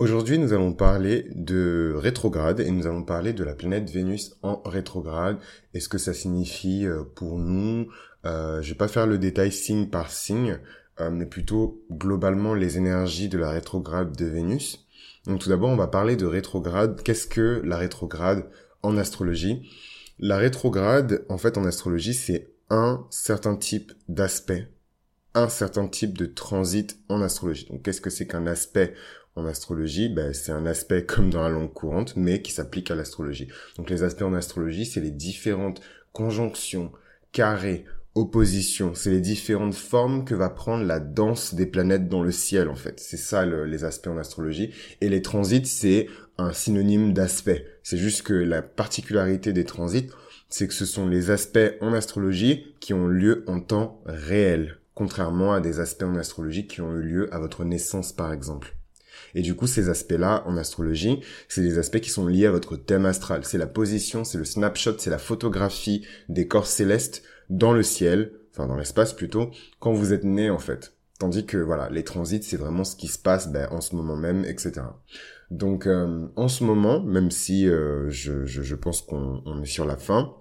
Aujourd'hui, nous allons parler de rétrograde et nous allons parler de la planète Vénus en rétrograde et ce que ça signifie euh, pour nous. Euh, je vais pas faire le détail signe par signe, euh, mais plutôt globalement les énergies de la rétrograde de Vénus. Donc tout d'abord, on va parler de rétrograde. Qu'est-ce que la rétrograde en astrologie? La rétrograde, en fait, en astrologie, c'est un certain type d'aspect un certain type de transit en astrologie. Donc qu'est-ce que c'est qu'un aspect en astrologie, ben, c'est un aspect comme dans la langue courante, mais qui s'applique à l'astrologie. Donc les aspects en astrologie, c'est les différentes conjonctions, carrés, oppositions, c'est les différentes formes que va prendre la danse des planètes dans le ciel, en fait. C'est ça les aspects en astrologie. Et les transits, c'est un synonyme d'aspect. C'est juste que la particularité des transits, c'est que ce sont les aspects en astrologie qui ont lieu en temps réel, contrairement à des aspects en astrologie qui ont eu lieu à votre naissance, par exemple. Et du coup, ces aspects-là, en astrologie, c'est des aspects qui sont liés à votre thème astral. C'est la position, c'est le snapshot, c'est la photographie des corps célestes dans le ciel, enfin dans l'espace plutôt, quand vous êtes né en fait. Tandis que voilà, les transits, c'est vraiment ce qui se passe ben, en ce moment même, etc. Donc euh, en ce moment, même si euh, je, pense qu'on est sur la fin,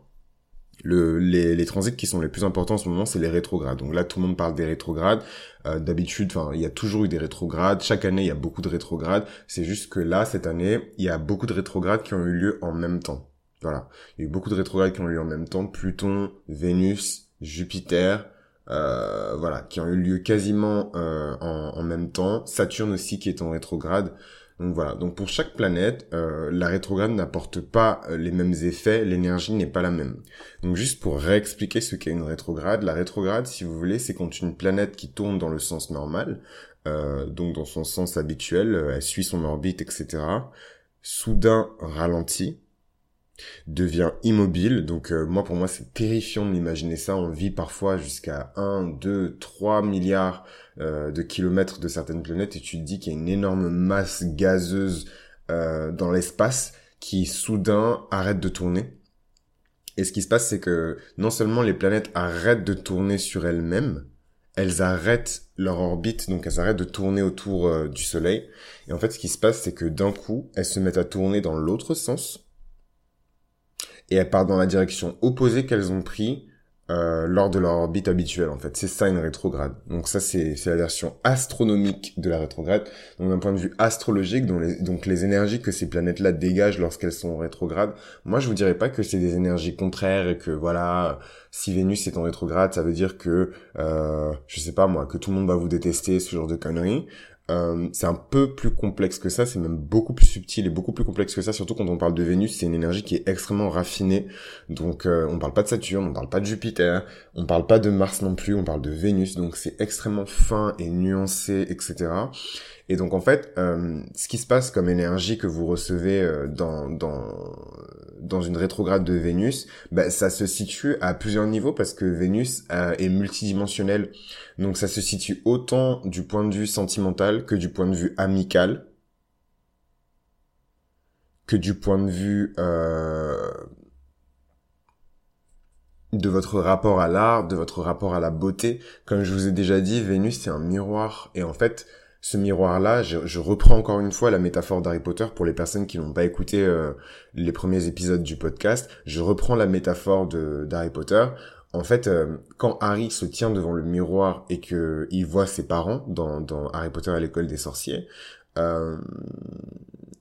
le, les, les, transits qui sont les plus importants en ce moment, c'est les rétrogrades. Donc là, tout le monde parle des rétrogrades. Euh, D'habitude, enfin, il y a toujours eu des rétrogrades. Chaque année, il y a beaucoup de rétrogrades. C'est juste que là, cette année, il y a beaucoup de rétrogrades qui ont eu lieu en même temps. Voilà, il y a eu beaucoup de rétrogrades qui ont eu lieu en même temps. Pluton, Vénus, Jupiter, euh, voilà, qui ont eu lieu quasiment euh, en, en, même temps. Saturne aussi qui est en rétrograde. Donc voilà, donc pour chaque planète, euh, la rétrograde n'apporte pas euh, les mêmes effets, l'énergie n'est pas la même. Donc juste pour réexpliquer ce qu'est une rétrograde, la rétrograde, si vous voulez, c'est quand une planète qui tourne dans le sens normal, euh, donc dans son sens habituel, elle suit son orbite, etc., soudain ralentit, devient immobile. Donc moi, pour moi, c'est terrifiant de m'imaginer ça. On vit parfois jusqu'à 1, 2, 3 milliards euh, de kilomètres de certaines planètes et tu te dis qu'il y a une énorme masse gazeuse euh, dans l'espace qui soudain arrête de tourner. Et ce qui se passe, c'est que non seulement les planètes arrêtent de tourner sur elles-mêmes, elles arrêtent leur orbite, donc elles arrêtent de tourner autour euh, du Soleil. Et en fait, ce qui se passe, c'est que d'un coup, elles se mettent à tourner dans l'autre sens. Et elles partent dans la direction opposée qu'elles ont pris euh, lors de leur orbite habituelle en fait. C'est ça une rétrograde. Donc ça c'est la version astronomique de la rétrograde. Donc d'un point de vue astrologique, donc les, donc les énergies que ces planètes-là dégagent lorsqu'elles sont en rétrograde, moi je vous dirais pas que c'est des énergies contraires et que voilà, si Vénus est en rétrograde, ça veut dire que euh, je sais pas moi, que tout le monde va vous détester, ce genre de conneries. Euh, c'est un peu plus complexe que ça, c'est même beaucoup plus subtil et beaucoup plus complexe que ça, surtout quand on parle de Vénus, c'est une énergie qui est extrêmement raffinée. Donc euh, on parle pas de Saturne, on parle pas de Jupiter, on parle pas de Mars non plus, on parle de Vénus, donc c'est extrêmement fin et nuancé, etc. Et donc en fait, euh, ce qui se passe comme énergie que vous recevez euh, dans, dans, dans une rétrograde de Vénus, bah, ça se situe à plusieurs niveaux parce que Vénus euh, est multidimensionnel. Donc ça se situe autant du point de vue sentimental que du point de vue amical, que du point de vue de votre rapport à l'art, de votre rapport à la beauté. Comme je vous ai déjà dit, Vénus c'est un miroir et en fait ce miroir-là, je, reprends encore une fois la métaphore d'Harry Potter pour les personnes qui n'ont pas écouté euh, les premiers épisodes du podcast. Je reprends la métaphore de d'Harry Potter. En fait, euh, quand Harry se tient devant le miroir et que il voit ses parents dans, dans Harry Potter à l'école des sorciers, euh,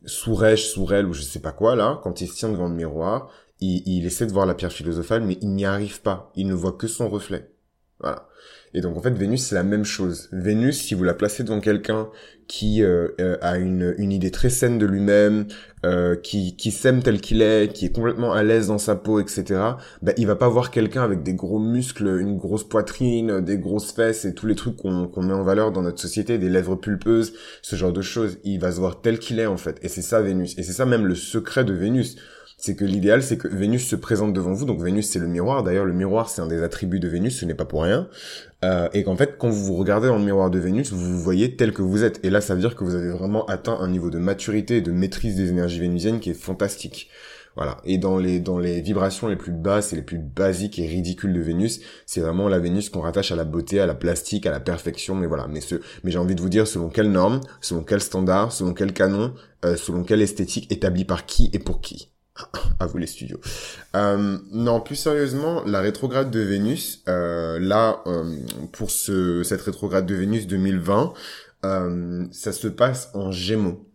Sourèche, ou je sais pas quoi là, quand il se tient devant le miroir, il, il essaie de voir la pierre philosophale, mais il n'y arrive pas. Il ne voit que son reflet. Voilà. Et donc en fait Vénus c'est la même chose. Vénus si vous la placez devant quelqu'un qui euh, euh, a une, une idée très saine de lui-même, euh, qui, qui s'aime tel qu'il est, qui est complètement à l'aise dans sa peau, etc. Bah, il va pas voir quelqu'un avec des gros muscles, une grosse poitrine, des grosses fesses et tous les trucs qu'on qu'on met en valeur dans notre société, des lèvres pulpeuses, ce genre de choses. Il va se voir tel qu'il est en fait. Et c'est ça Vénus. Et c'est ça même le secret de Vénus c'est que l'idéal, c'est que Vénus se présente devant vous. Donc Vénus, c'est le miroir. D'ailleurs, le miroir, c'est un des attributs de Vénus. Ce n'est pas pour rien. Euh, et qu'en fait, quand vous vous regardez dans le miroir de Vénus, vous vous voyez tel que vous êtes. Et là, ça veut dire que vous avez vraiment atteint un niveau de maturité et de maîtrise des énergies vénusiennes qui est fantastique. Voilà. Et dans les dans les vibrations les plus basses et les plus basiques et ridicules de Vénus, c'est vraiment la Vénus qu'on rattache à la beauté, à la plastique, à la perfection. Mais voilà. Mais ce, mais j'ai envie de vous dire selon quelle norme, selon quel standard, selon quel canon, euh, selon quelle esthétique établie par qui et pour qui. À vous les studios. Euh, non, plus sérieusement, la rétrograde de Vénus, euh, là, euh, pour ce cette rétrograde de Vénus 2020, euh, ça se passe en Gémeaux.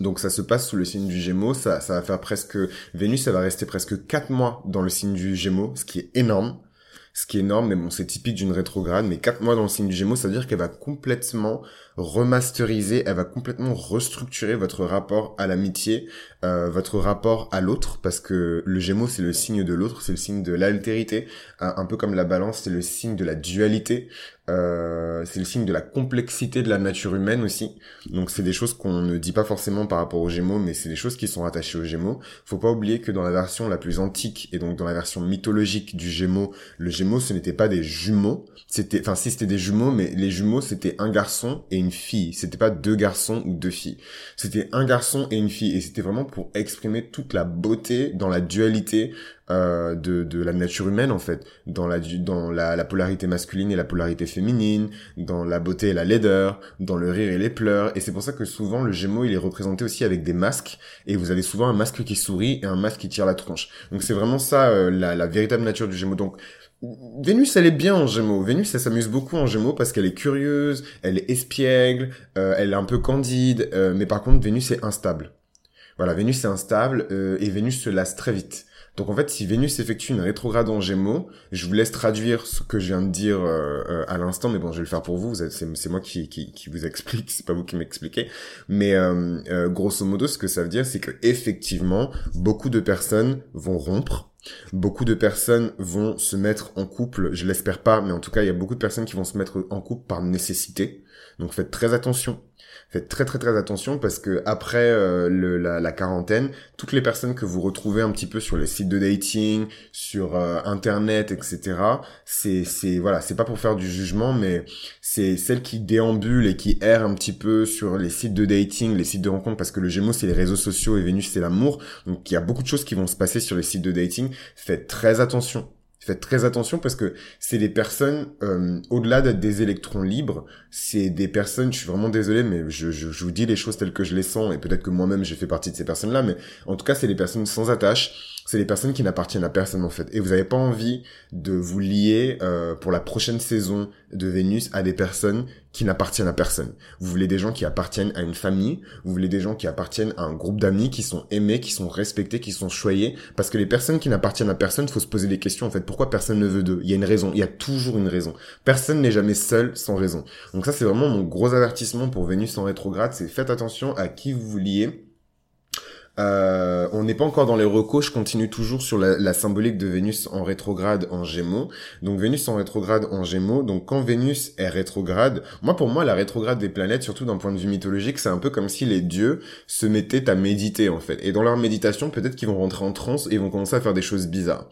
Donc ça se passe sous le signe du Gémeaux, ça, ça va faire presque... Vénus, ça va rester presque 4 mois dans le signe du Gémeaux, ce qui est énorme. Ce qui est énorme, mais bon, c'est typique d'une rétrograde, mais 4 mois dans le signe du Gémeaux, ça veut dire qu'elle va complètement remasteriser, elle va complètement restructurer votre rapport à l'amitié, euh, votre rapport à l'autre, parce que le Gémeaux, c'est le signe de l'autre, c'est le signe de l'altérité, un peu comme la balance, c'est le signe de la dualité. Euh, c'est le signe de la complexité de la nature humaine aussi. Donc c'est des choses qu'on ne dit pas forcément par rapport aux Gémeaux, mais c'est des choses qui sont attachées aux Gémeaux. Faut pas oublier que dans la version la plus antique et donc dans la version mythologique du Gémeaux, le Gémeaux ce n'était pas des jumeaux, c'était, enfin si c'était des jumeaux, mais les jumeaux c'était un garçon et une fille. C'était pas deux garçons ou deux filles. C'était un garçon et une fille et c'était vraiment pour exprimer toute la beauté dans la dualité euh, de, de la nature humaine en fait, dans la dans la, la, polarité masculine et la polarité féminine, dans la beauté et la laideur, dans le rire et les pleurs. Et c'est pour ça que souvent le Gémeaux il est représenté aussi avec des masques et vous avez souvent un masque qui sourit et un masque qui tire la tronche. Donc c'est vraiment ça euh, la, la véritable nature du Gémeaux. Donc Vénus, elle est bien en Gémeaux. Vénus, elle s'amuse beaucoup en Gémeaux parce qu'elle est curieuse, elle est espiègle, euh, elle est un peu candide, euh, mais par contre, Vénus est instable. Voilà, Vénus est instable et Vénus se lasse très vite. Donc en fait, si Vénus effectue une rétrograde en Gémeaux, je vous laisse traduire ce que je viens de dire euh, euh, à l'instant, mais bon, je vais le faire pour vous. C'est moi qui, vous explique, c'est pas vous qui m'expliquez. Mais euh, grosso modo, ce que ça veut dire, c'est que effectivement, beaucoup de personnes vont rompre. Beaucoup de personnes vont se mettre en couple, je l'espère pas, mais en tout cas, il y a beaucoup de personnes qui vont se mettre en couple par nécessité. Donc faites très attention faites très très très attention parce que après euh, le, la, la, quarantaine, toutes les personnes que vous retrouvez un petit peu sur les sites de dating, sur euh, internet, etc. C'est c'est voilà, c'est pas pour faire du jugement, mais c'est celles qui déambulent et qui errent un petit peu sur les sites de dating, les sites de rencontres, parce que le Gémeaux c'est les réseaux sociaux et Vénus c'est l'amour. Donc il y a beaucoup de choses qui vont se passer sur les sites de dating. Faites très attention Faites très attention parce que c'est des personnes, euh, au-delà d'être des électrons libres, c'est des personnes, je suis vraiment désolé, mais je, je, vous dis les choses telles que je les sens, et peut-être que moi-même j'ai fait partie de ces personnes-là, mais en tout cas c'est des personnes sans attache, c'est des personnes qui n'appartiennent à personne en fait. Et vous n'avez pas envie de vous lier euh, pour la prochaine saison de Vénus à des personnes qui n'appartiennent à personne. Vous voulez des gens qui appartiennent à une famille, vous voulez des gens qui appartiennent à un groupe d'amis, qui sont aimés, qui sont respectés, qui sont choyés. Parce que les personnes qui n'appartiennent à personne, faut se poser des questions en fait. Pourquoi personne ne veut d'eux? Il y a une raison, il y a toujours une raison. Personne n'est jamais seul sans raison. Donc ça c'est vraiment mon gros avertissement pour Vénus en rétrograde, c'est faites attention à qui vous vous liez euh, on n'est pas encore dans les recos, je continue toujours sur la, symbolique de Vénus en rétrograde en Gémeaux. Donc Vénus en rétrograde en Gémeaux, donc quand Vénus est rétrograde, moi pour moi la rétrograde des planètes, surtout d'un point de vue mythologique, c'est un peu comme si les dieux se mettaient à méditer en fait. Et dans leur méditation, peut-être qu'ils vont rentrer en transe et vont commencer à faire des choses bizarres.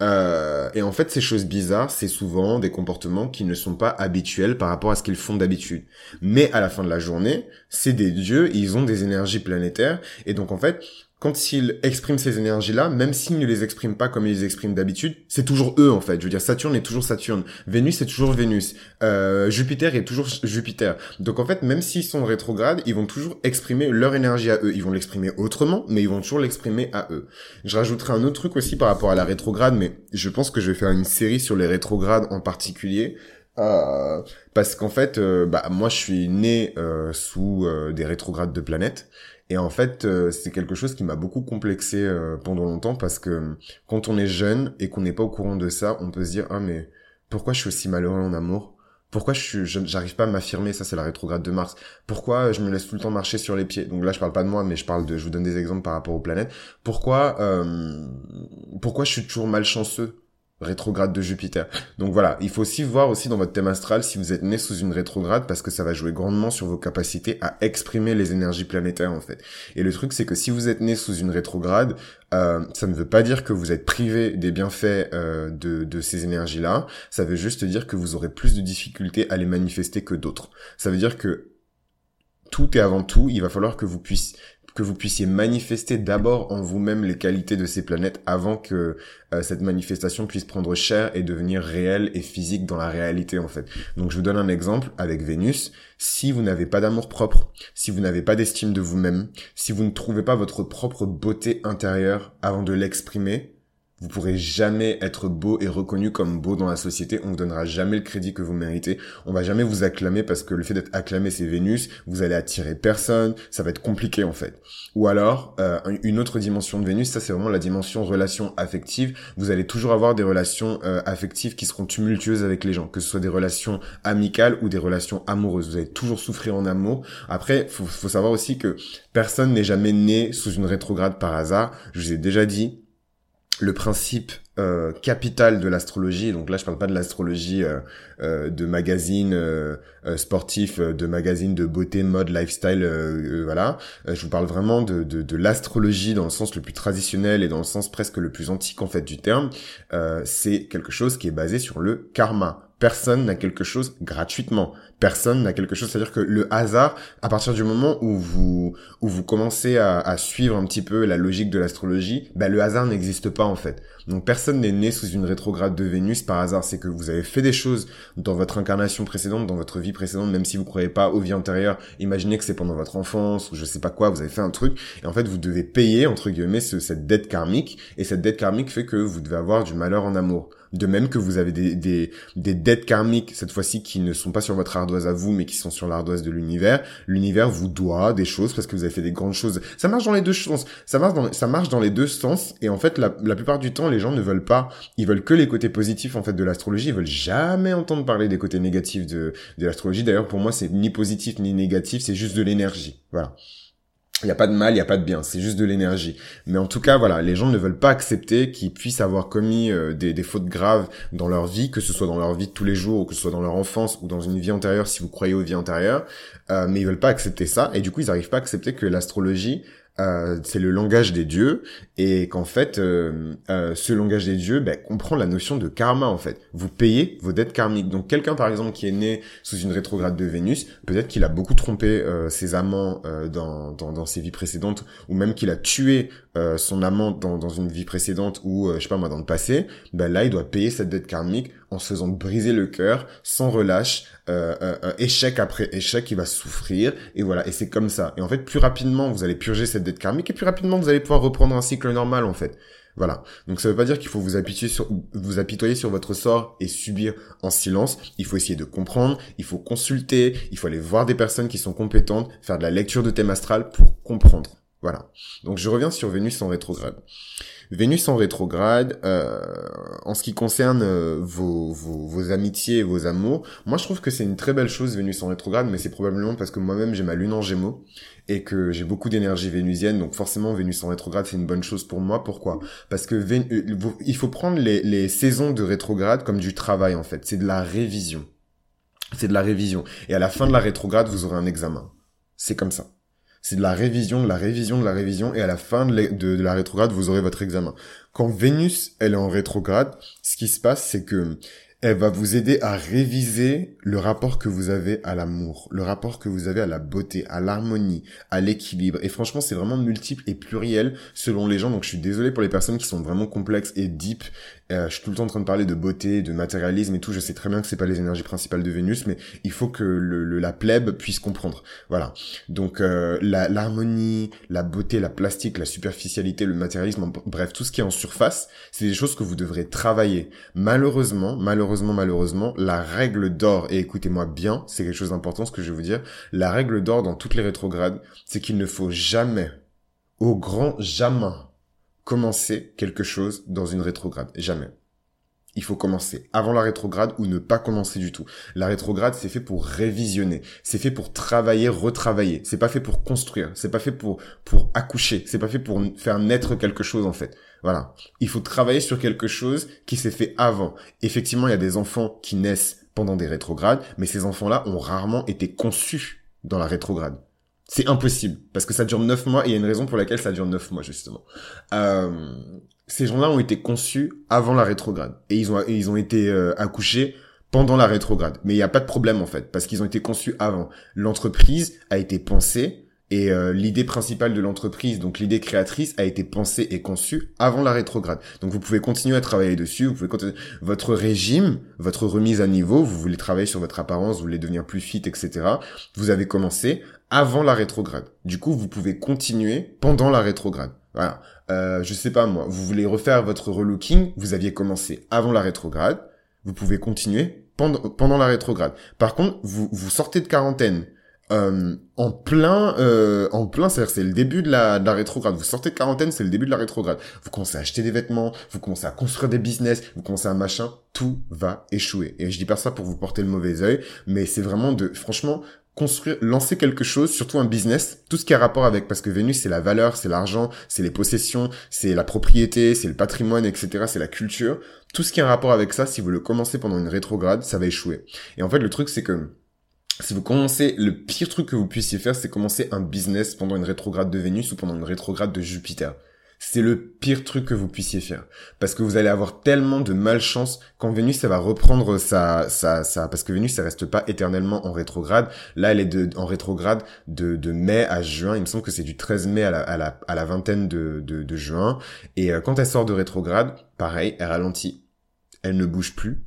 Euh, et en fait, ces choses bizarres, c'est souvent des comportements qui ne sont pas habituels par rapport à ce qu'ils font d'habitude. Mais à la fin de la journée, c'est des dieux, ils ont des énergies planétaires, et donc en fait, quand ils expriment ces énergies-là, même s'ils ne les expriment pas comme ils les expriment d'habitude, c'est toujours eux en fait. Je veux dire, Saturne est toujours Saturne, Vénus est toujours Vénus, euh, Jupiter est toujours Jupiter. Donc en fait, même s'ils sont rétrogrades, ils vont toujours exprimer leur énergie à eux. Ils vont l'exprimer autrement, mais ils vont toujours l'exprimer à eux. Je rajouterai un autre truc aussi par rapport à la rétrograde, mais je pense que je vais faire une série sur les rétrogrades en particulier. Euh, parce qu'en fait, euh, bah, moi je suis né euh, sous des rétrogrades de planètes et en fait, euh, c'est quelque chose qui m'a beaucoup complexé euh, pendant longtemps parce que quand on est jeune et qu'on n'est pas au courant de ça, on peut se dire ah mais pourquoi je suis aussi malheureux en amour? Pourquoi je j'arrive pas à m'affirmer? Ça c'est la rétrograde de Mars. Pourquoi je me laisse tout le temps marcher sur les pieds? Donc là je parle pas de moi mais je parle de je vous donne des exemples par rapport aux planètes. Pourquoi euh, pourquoi je suis toujours malchanceux? Rétrograde de Jupiter. Donc voilà, il faut aussi voir aussi dans votre thème astral si vous êtes né sous une rétrograde parce que ça va jouer grandement sur vos capacités à exprimer les énergies planétaires en fait. Et le truc c'est que si vous êtes né sous une rétrograde, euh, ça ne veut pas dire que vous êtes privé des bienfaits euh, de, ces énergies-là, ça veut juste dire que vous aurez plus de difficultés à les manifester que d'autres. Ça veut dire que tout est avant tout, il va falloir que vous puissiez que vous puissiez manifester d'abord en vous-même les qualités de ces planètes avant que euh, cette manifestation puisse prendre chair et devenir réelle et physique dans la réalité en fait. Donc je vous donne un exemple avec Vénus. Si vous n'avez pas d'amour propre, si vous n'avez pas d'estime de vous-même, si vous ne trouvez pas votre propre beauté intérieure avant de l'exprimer, vous pourrez jamais être beau et reconnu comme beau dans la société. On vous donnera jamais le crédit que vous méritez. On va jamais vous acclamer parce que le fait d'être acclamé c'est Vénus. Vous allez attirer personne. Ça va être compliqué en fait. Ou alors euh, une autre dimension de Vénus, ça c'est vraiment la dimension relation affective. Vous allez toujours avoir des relations euh, affectives qui seront tumultueuses avec les gens, que ce soit des relations amicales ou des relations amoureuses. Vous allez toujours souffrir en amour. Après, faut, faut savoir aussi que personne n'est jamais né sous une rétrograde par hasard. Je vous ai déjà dit le principe euh, capital de l'astrologie, donc là je parle pas de l'astrologie euh, euh, de magazine euh, sportif, de magazine de beauté, mode, lifestyle, voilà. je vous parle vraiment de, de, de l'astrologie dans le sens le plus traditionnel et dans le sens presque le plus antique en fait du terme. c'est quelque chose qui est basé sur le karma. Personne n'a quelque chose gratuitement. Personne n'a quelque chose. C'est-à-dire que le hasard, à partir du moment où vous où vous commencez à, à suivre un petit peu la logique de l'astrologie, bah, le hasard n'existe pas en fait. Donc personne n'est né sous une rétrograde de Vénus par hasard. C'est que vous avez fait des choses dans votre incarnation précédente, dans votre vie précédente, même si vous croyez pas aux vies antérieures. Imaginez que c'est pendant votre enfance ou je sais pas quoi, vous avez fait un truc et en fait vous devez payer entre guillemets cette dette karmique et cette dette karmique fait que vous devez avoir du malheur en amour. De même que vous avez des, des, des dettes karmiques, cette fois-ci, qui ne sont pas sur votre ardoise à vous, mais qui sont sur l'ardoise de l'univers. L'univers vous doit des choses parce que vous avez fait des grandes choses. Ça marche dans les deux sens. Ça marche dans, ça marche dans les deux sens. Et en fait, la, la plupart du temps, les gens ne veulent pas, ils veulent que les côtés positifs, en fait, de l'astrologie. Ils veulent jamais entendre parler des côtés négatifs de, de l'astrologie. D'ailleurs, pour moi, c'est ni positif ni négatif, c'est juste de l'énergie. Voilà. Il n'y a pas de mal, il n'y a pas de bien, c'est juste de l'énergie. Mais en tout cas, voilà, les gens ne veulent pas accepter qu'ils puissent avoir commis euh, des, des, fautes graves dans leur vie, que ce soit dans leur vie de tous les jours, ou que ce soit dans leur enfance, ou dans une vie antérieure, si vous croyez aux vies antérieures. Euh, mais ils veulent pas accepter ça, et du coup, ils n'arrivent pas à accepter que l'astrologie euh, c'est le langage des dieux et qu'en fait euh, euh, ce langage des dieux ben, comprend la notion de karma en fait. Vous payez vos dettes karmiques. Donc quelqu'un par exemple qui est né sous une rétrograde de Vénus peut-être qu'il a beaucoup trompé ses amants dans, dans, dans, ses vies précédentes ou même qu'il a tué son amant dans, dans une vie précédente ou je sais pas moi dans le passé ben là il doit payer cette dette karmique en se faisant briser le cœur, sans relâche, euh, euh, échec après échec, il va souffrir, et voilà, et c'est comme ça. Et en fait, plus rapidement vous allez purger cette dette karmique, et plus rapidement vous allez pouvoir reprendre un cycle normal, en fait. Voilà. Donc ça veut pas dire qu'il faut vous apitoyer sur vous apitoyer sur votre sort et subir en silence. Il faut essayer de comprendre, il faut consulter, il faut aller voir des personnes qui sont compétentes, faire de la lecture de thème astral pour comprendre. Voilà. Donc je reviens sur Vénus en rétrograde. Vénus en rétrograde, euh, en ce qui concerne euh, vos, vos, amitiés et vos amours, moi je trouve que c'est une très belle chose Vénus en rétrograde, mais c'est probablement parce que moi-même j'ai ma lune en gémeaux et que j'ai beaucoup d'énergie vénusienne, donc forcément Vénus en rétrograde c'est une bonne chose pour moi. Pourquoi? Parce que euh, il faut prendre les, les saisons de rétrograde comme du travail en fait, c'est de la révision. C'est de la révision. Et à la fin de la rétrograde, vous aurez un examen. C'est comme ça. C'est de la révision, de la révision, de la révision, et à la fin de, la rétrograde, vous aurez votre examen. Quand Vénus, elle est en rétrograde, ce qui se passe, c'est que elle va vous aider à réviser le rapport que vous avez à l'amour, le rapport que vous avez à la beauté, à l'harmonie, à l'équilibre. Et franchement, c'est vraiment multiple et pluriel selon les gens. Donc je suis désolé pour les personnes qui sont vraiment complexes et deep euh, je suis tout le temps en train de parler de beauté, de matérialisme et tout. Je sais très bien que c'est pas les énergies principales de Vénus, mais il faut que le, la plèbe puisse comprendre. Voilà. Donc euh, l'harmonie, la, beauté, la plastique, la superficialité, le matérialisme, bref, tout ce qui est en surface, c'est des choses que vous devrez travailler. Malheureusement, malheureusement, malheureusement, la règle d'or, et écoutez-moi bien, c'est quelque chose d'important ce que je vais vous dire, la règle d'or dans toutes les rétrogrades, c'est qu'il ne faut jamais, au grand jamais, commencer quelque chose dans une rétrograde. Jamais. Il faut commencer avant la rétrograde ou ne pas commencer du tout. La rétrograde, c'est fait pour révisionner. C'est fait pour travailler, retravailler. C'est pas fait pour construire. C'est pas fait pour, pour accoucher. C'est pas fait pour faire naître quelque chose, en fait. Voilà. Il faut travailler sur quelque chose qui s'est fait avant. Effectivement, il y a des enfants qui naissent pendant des rétrogrades, mais ces enfants-là ont rarement été conçus dans la rétrograde. C'est impossible parce que ça dure neuf mois et il y a une raison pour laquelle ça dure neuf mois justement. Euh, ces gens-là ont été conçus avant la rétrograde et ils ont ils ont été euh, accouchés pendant la rétrograde. Mais il n'y a pas de problème en fait parce qu'ils ont été conçus avant. L'entreprise a été pensée Et euh, l'idée principale de l'entreprise, donc l'idée créatrice, a été pensée et conçue avant la rétrograde. Donc vous pouvez continuer à travailler dessus, vous pouvez continuer votre régime, votre remise à niveau, vous voulez travailler sur votre apparence, vous voulez devenir plus fit, etc. Vous avez commencé avant la rétrograde. Du coup, vous pouvez continuer pendant la rétrograde. Voilà. Euh, je sais pas moi, vous voulez refaire votre relooking, vous aviez commencé avant la rétrograde, vous pouvez continuer pendant, pendant la rétrograde. Par contre, vous, vous sortez de quarantaine euh, en plein, euh, en plein, c'est-à-dire c'est le début de la, de la rétrograde. Vous sortez de quarantaine, c'est le début de la rétrograde. Vous commencez à acheter des vêtements, vous commencez à construire des business, vous commencez à machin, tout va échouer. Et je dis pas ça pour vous porter le mauvais œil, mais c'est vraiment de, franchement, construire, lancer quelque chose, surtout un business, tout ce qui a rapport avec, parce que Vénus, c'est la valeur, c'est l'argent, c'est les possessions, c'est la propriété, c'est le patrimoine, etc., c'est la culture. Tout ce qui a rapport avec ça, si vous le commencez pendant une rétrograde, ça va échouer. Et en fait, le truc, c'est que, si vous commencez, le pire truc que vous puissiez faire, c'est commencer un business pendant une rétrograde de Vénus ou pendant une rétrograde de Jupiter. C'est le pire truc que vous puissiez faire. Parce que vous allez avoir tellement de malchance quand Vénus, ça va reprendre sa, sa, sa, parce que Vénus, ça reste pas éternellement en rétrograde. Là, elle est de, en rétrograde de, de mai à juin. Il me semble que c'est du 13 mai à la, à la, à la vingtaine de, de, de juin. Et euh, quand elle sort de rétrograde, pareil, elle ralentit. Elle ne bouge plus.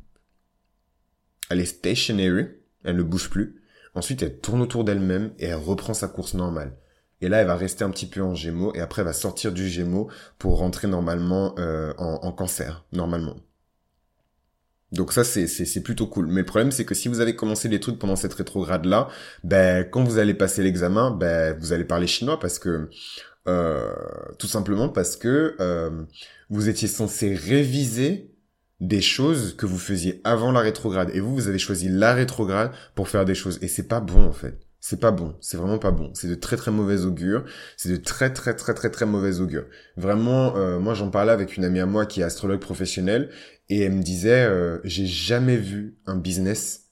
Elle est stationary. Elle ne bouge plus. Ensuite, elle tourne autour d'elle-même et elle reprend sa course normale. Et là, elle va rester un petit peu en Gémeaux et après, elle va sortir du Gémeaux pour rentrer normalement euh, en, Cancer, normalement. Donc ça, c'est, c'est, plutôt cool. Mais le problème, c'est que si vous avez commencé les trucs pendant cette rétrograde-là, ben, quand vous allez passer l'examen, ben, vous allez parler chinois parce que, euh, tout simplement parce que euh, vous étiez censé réviser des choses que vous faisiez avant la rétrograde. Et vous, vous avez choisi la rétrograde pour faire des choses. Et c'est pas bon, en fait. C'est pas bon. C'est vraiment pas bon. C'est de très très mauvais augure. C'est de très très très très très mauvais augure. Vraiment, euh, moi j'en parlais avec une amie à moi qui est astrologue professionnelle et elle me disait, euh, j'ai jamais vu un business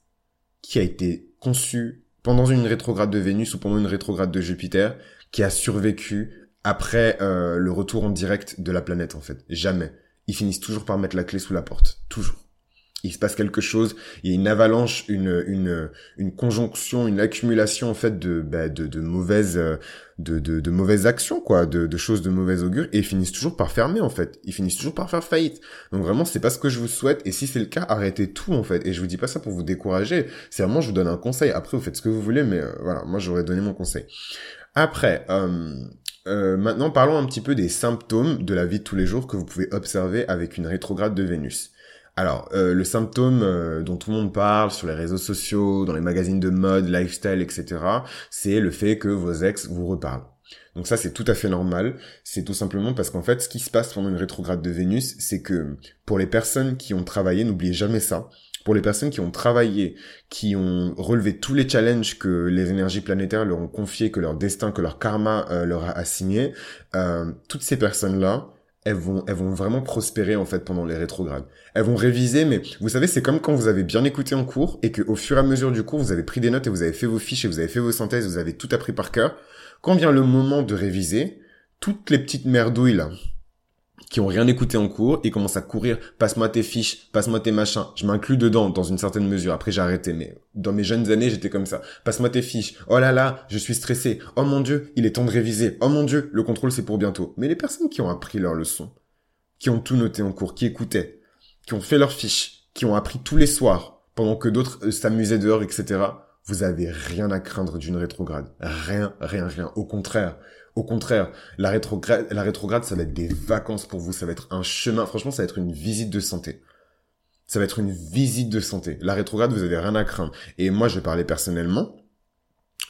qui a été conçu pendant une rétrograde de Vénus ou pendant une rétrograde de Jupiter qui a survécu après euh, le retour en direct de la planète en fait. Jamais ils finissent toujours par mettre la clé sous la porte. Toujours. Il se passe quelque chose, il y a une avalanche, une, une, conjonction, une accumulation en fait de, bah, de, mauvaises de, de, de, mauvaises actions, quoi, de, de choses de mauvais augure, et ils finissent toujours par fermer, en fait. Ils finissent toujours par faire faillite. Donc vraiment, c'est pas ce que je vous souhaite, et si c'est le cas, arrêtez tout, en fait. Et je vous dis pas ça pour vous décourager, c'est vraiment, je vous donne un conseil. Après, vous faites ce que vous voulez, mais euh, voilà, moi, j'aurais donné mon conseil. Après, euh, euh, maintenant, parlons un petit peu des symptômes de la vie de tous les jours que vous pouvez observer avec une rétrograde de Vénus. Alors, euh, le symptôme euh, dont tout le monde parle sur les réseaux sociaux, dans les magazines de mode, lifestyle, etc., c'est le fait que vos ex vous reparlent. Donc ça, c'est tout à fait normal. C'est tout simplement parce qu'en fait, ce qui se passe pendant une rétrograde de Vénus, c'est que pour les personnes qui ont travaillé, n'oubliez jamais ça, pour les personnes qui ont travaillé, qui ont relevé tous les challenges que les énergies planétaires leur ont confiés, que leur destin, que leur karma euh, leur a assigné, euh, toutes ces personnes-là, elles vont, elles vont vraiment prospérer en fait pendant les rétrogrades. Elles vont réviser, mais vous savez, c'est comme quand vous avez bien écouté en cours et que au fur et à mesure du cours, vous avez pris des notes et vous avez fait vos fiches et vous avez fait vos synthèses, vous avez tout appris par cœur. Quand vient le moment de réviser, toutes les petites merdouilles là, qui ont rien écouté en cours et commencent à courir, passe-moi tes fiches, passe-moi tes machins. Je m'inclus dedans dans une certaine mesure. Après j'ai arrêté, mais dans mes jeunes années j'étais comme ça. Passe-moi tes fiches. Oh là là, je suis stressé. Oh mon dieu, il est temps de réviser. Oh mon dieu, le contrôle c'est pour bientôt. Mais les personnes qui ont appris leur leçon, qui ont tout noté en cours, qui écoutaient, qui ont fait leurs fiches, qui ont appris tous les soirs pendant que d'autres euh, s'amusaient dehors, etc. Vous avez rien à craindre d'une rétrograde. Rien, rien, rien. Au contraire, au contraire, la rétrograde, la rétrograde, ça va être des vacances pour vous, ça va être un chemin. Franchement, ça va être une visite de santé. Ça va être une visite de santé. La rétrograde, vous avez rien à craindre. Et moi, je vais parler personnellement.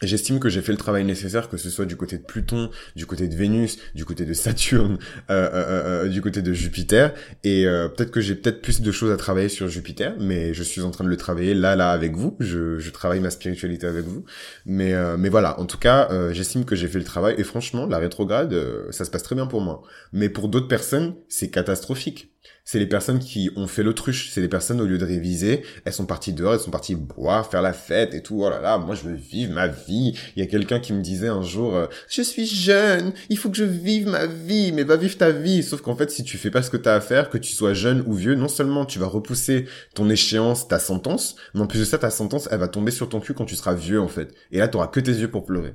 J'estime que j'ai fait le travail nécessaire, que ce soit du côté de Pluton, du côté de Vénus, du côté de Saturne, euh, euh, euh, du côté de Jupiter. Et peut-être que j'ai peut-être plus de choses à travailler sur Jupiter, mais je suis en train de le travailler là, là, avec vous. Je, je travaille ma spiritualité avec vous. Mais, mais voilà, en tout cas, j'estime que j'ai fait le travail. Et franchement, la rétrograde, ça se passe très bien pour moi. Mais pour d'autres personnes, c'est catastrophique c'est les personnes qui ont fait l'autruche. C'est les personnes, au lieu de réviser, elles sont parties dehors, elles sont parties boire, faire la fête et tout. Oh là là, moi je veux vivre ma vie. Il y a quelqu'un qui me disait un jour, euh, je suis jeune, il faut que je vive ma vie, mais va vivre ta vie. Sauf qu'en fait, si tu fais pas ce que t'as à faire, que tu sois jeune ou vieux, non seulement tu vas repousser ton échéance, ta sentence, mais en plus de ça, ta sentence, elle va tomber sur ton cul quand tu seras vieux en fait. Et là, t'auras que tes yeux pour pleurer.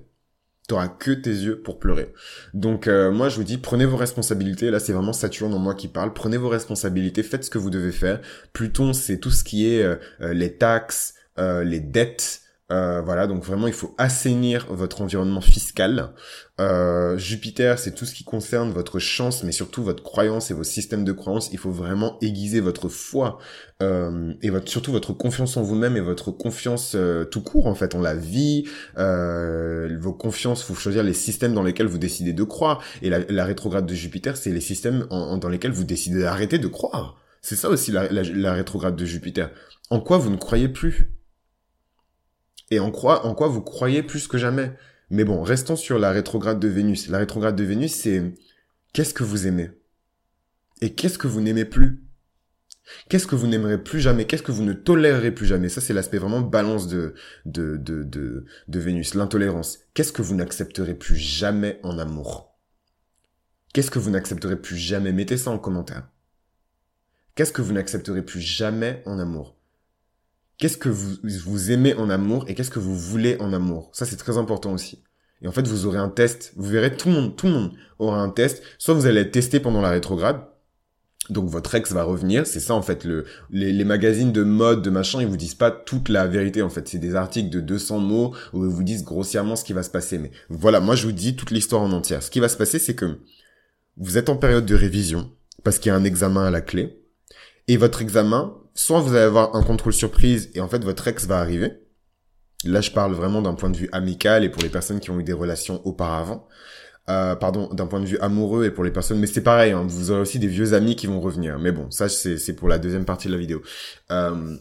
T'auras que tes yeux pour pleurer. Donc euh, moi je vous dis prenez vos responsabilités. Là c'est vraiment Saturne en moi qui parle. Prenez vos responsabilités, faites ce que vous devez faire. Pluton c'est tout ce qui est euh, euh, les taxes, les dettes, euh, voilà, donc vraiment, il faut assainir votre environnement fiscal. Euh, Jupiter, c'est tout ce qui concerne votre chance, mais surtout votre croyance et vos systèmes de croyance. Il faut vraiment aiguiser votre foi euh, et votre, surtout votre confiance en vous-même et votre confiance euh, tout court en fait en la vie. Euh, vos confiances, faut choisir les systèmes dans lesquels vous décidez de croire. Et la, rétrograde de Jupiter, c'est les systèmes dans lesquels vous décidez d'arrêter de croire. C'est ça aussi la, la rétrograde de Jupiter. En quoi vous ne croyez plus? Et en quoi, en quoi vous croyez plus que jamais. Mais bon, restons sur la rétrograde de Vénus. La rétrograde de Vénus, c'est qu'est-ce que vous aimez? Et qu'est-ce que vous n'aimez plus? Qu'est-ce que vous n'aimerez plus jamais? Qu'est-ce que vous ne tolérerez plus jamais? Ça, c'est l'aspect vraiment balance de, de, de, de Vénus, l'intolérance. Qu'est-ce que vous n'accepterez plus jamais en amour? Qu'est-ce que vous n'accepterez plus jamais? Mettez ça en commentaire. Qu'est-ce que vous n'accepterez plus jamais en amour? Qu'est-ce que vous, vous aimez en amour et qu'est-ce que vous voulez en amour? Ça, c'est très important aussi. Et en fait, vous aurez un test. Vous verrez, tout le monde, tout le monde aura un test. Soit vous allez être testé pendant la rétrograde. Donc votre ex va revenir, c'est ça en fait le les, magazines de mode de machin, ils vous disent pas toute la vérité en fait, c'est des articles de 200 mots où ils vous disent grossièrement ce qui va se passer mais voilà, moi je vous dis toute l'histoire en entière. Ce qui va se passer c'est que vous êtes en période de révision parce qu'il y a un examen à la clé et votre examen soit vous allez avoir un contrôle surprise et en fait votre ex va arriver. Là, je parle vraiment d'un point de vue amical et pour les personnes qui ont eu des relations auparavant. Euh, pardon, d'un point de vue amoureux et pour les personnes, mais c'est pareil, hein, vous aurez aussi des vieux amis qui vont revenir. Mais bon, ça c'est pour la deuxième partie de la vidéo. Euh,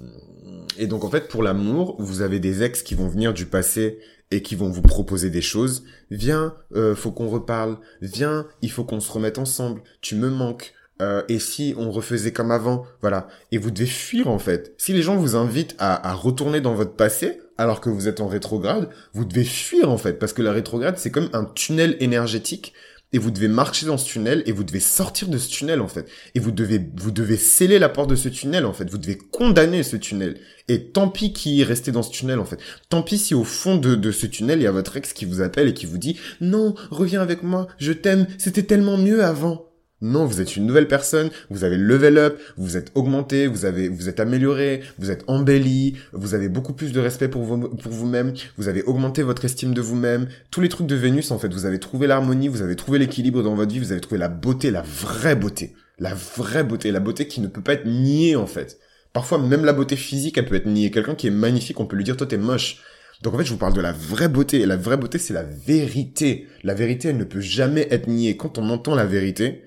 et donc en fait, pour l'amour, vous avez des ex qui vont venir du passé et qui vont vous proposer des choses. Viens, euh, faut qu'on reparle. Viens, il faut qu'on se remette ensemble. Tu me manques. Euh, et si on refaisait comme avant, voilà. Et vous devez fuir en fait. Si les gens vous invitent à, à, retourner dans votre passé, alors que vous êtes en rétrograde, vous devez fuir en fait, parce que la rétrograde c'est comme un tunnel énergétique. Et vous devez marcher dans ce tunnel et vous devez sortir de ce tunnel en fait. Et vous devez vous devez sceller la porte de ce tunnel en fait. Vous devez condamner ce tunnel. Et tant pis qui est resté dans ce tunnel en fait. Tant pis si au fond de, de ce tunnel il y a votre ex qui vous appelle et qui vous dit non reviens avec moi je t'aime c'était tellement mieux avant. Non, vous êtes une nouvelle personne, vous avez level up, vous êtes augmenté, vous avez, vous êtes amélioré, vous êtes embelli, vous avez beaucoup plus de respect pour vous, pour vous-même, vous avez augmenté votre estime de vous-même. Tous les trucs de Vénus, en fait, vous avez trouvé l'harmonie, vous avez trouvé l'équilibre dans votre vie, vous avez trouvé la beauté, la vraie beauté. La vraie beauté, la beauté qui ne peut pas être niée, en fait. Parfois, même la beauté physique, elle peut être niée. Quelqu'un qui est magnifique, on peut lui dire, toi, t'es moche. Donc en fait, je vous parle de la vraie beauté. Et la vraie beauté, c'est la vérité. La vérité, elle ne peut jamais être niée. Quand on entend la vérité,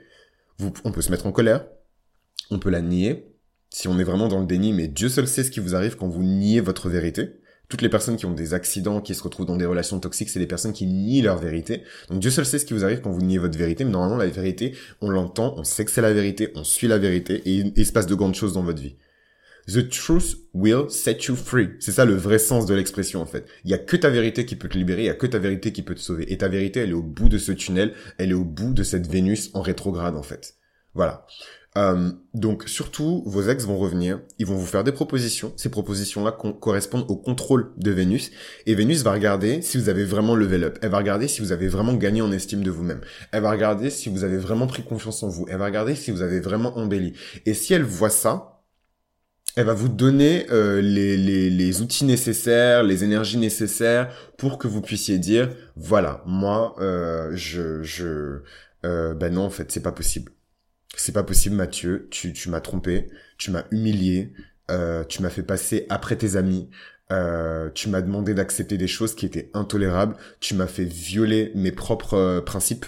on peut se mettre en colère, on peut la nier, si on est vraiment dans le déni, mais Dieu seul sait ce qui vous arrive quand vous niez votre vérité. Toutes les personnes qui ont des accidents, qui se retrouvent dans des relations toxiques, c'est des personnes qui nient leur vérité. Donc Dieu seul sait ce qui vous arrive quand vous niez votre vérité, mais normalement la vérité, on l'entend, on sait que c'est la vérité, on suit la vérité, et il se passe de grandes choses dans votre vie. The truth will set you free. C'est ça le vrai sens de l'expression en fait. Il y a que ta vérité qui peut te libérer, il y a que ta vérité qui peut te sauver. Et ta vérité, elle est au bout de ce tunnel, elle est au bout de cette Vénus en rétrograde en fait. Voilà. Euh, donc surtout, vos ex vont revenir, ils vont vous faire des propositions. Ces propositions-là correspondent au contrôle de Vénus. Et Vénus va regarder si vous avez vraiment level up. Elle va regarder si vous avez vraiment gagné en estime de vous-même. Elle va regarder si vous avez vraiment pris confiance en vous. Elle va regarder si vous avez vraiment embelli. Et si elle voit ça, elle va vous donner euh, les, les, outils nécessaires, les énergies nécessaires pour que vous puissiez dire voilà moi euh, je je euh, ben non en fait c'est pas possible. C'est pas possible Mathieu tu tu m'as trompé tu m'as humilié euh, tu m'as fait passer après tes amis tu m'as demandé d'accepter des choses qui étaient intolérables tu m'as fait violer mes propres principes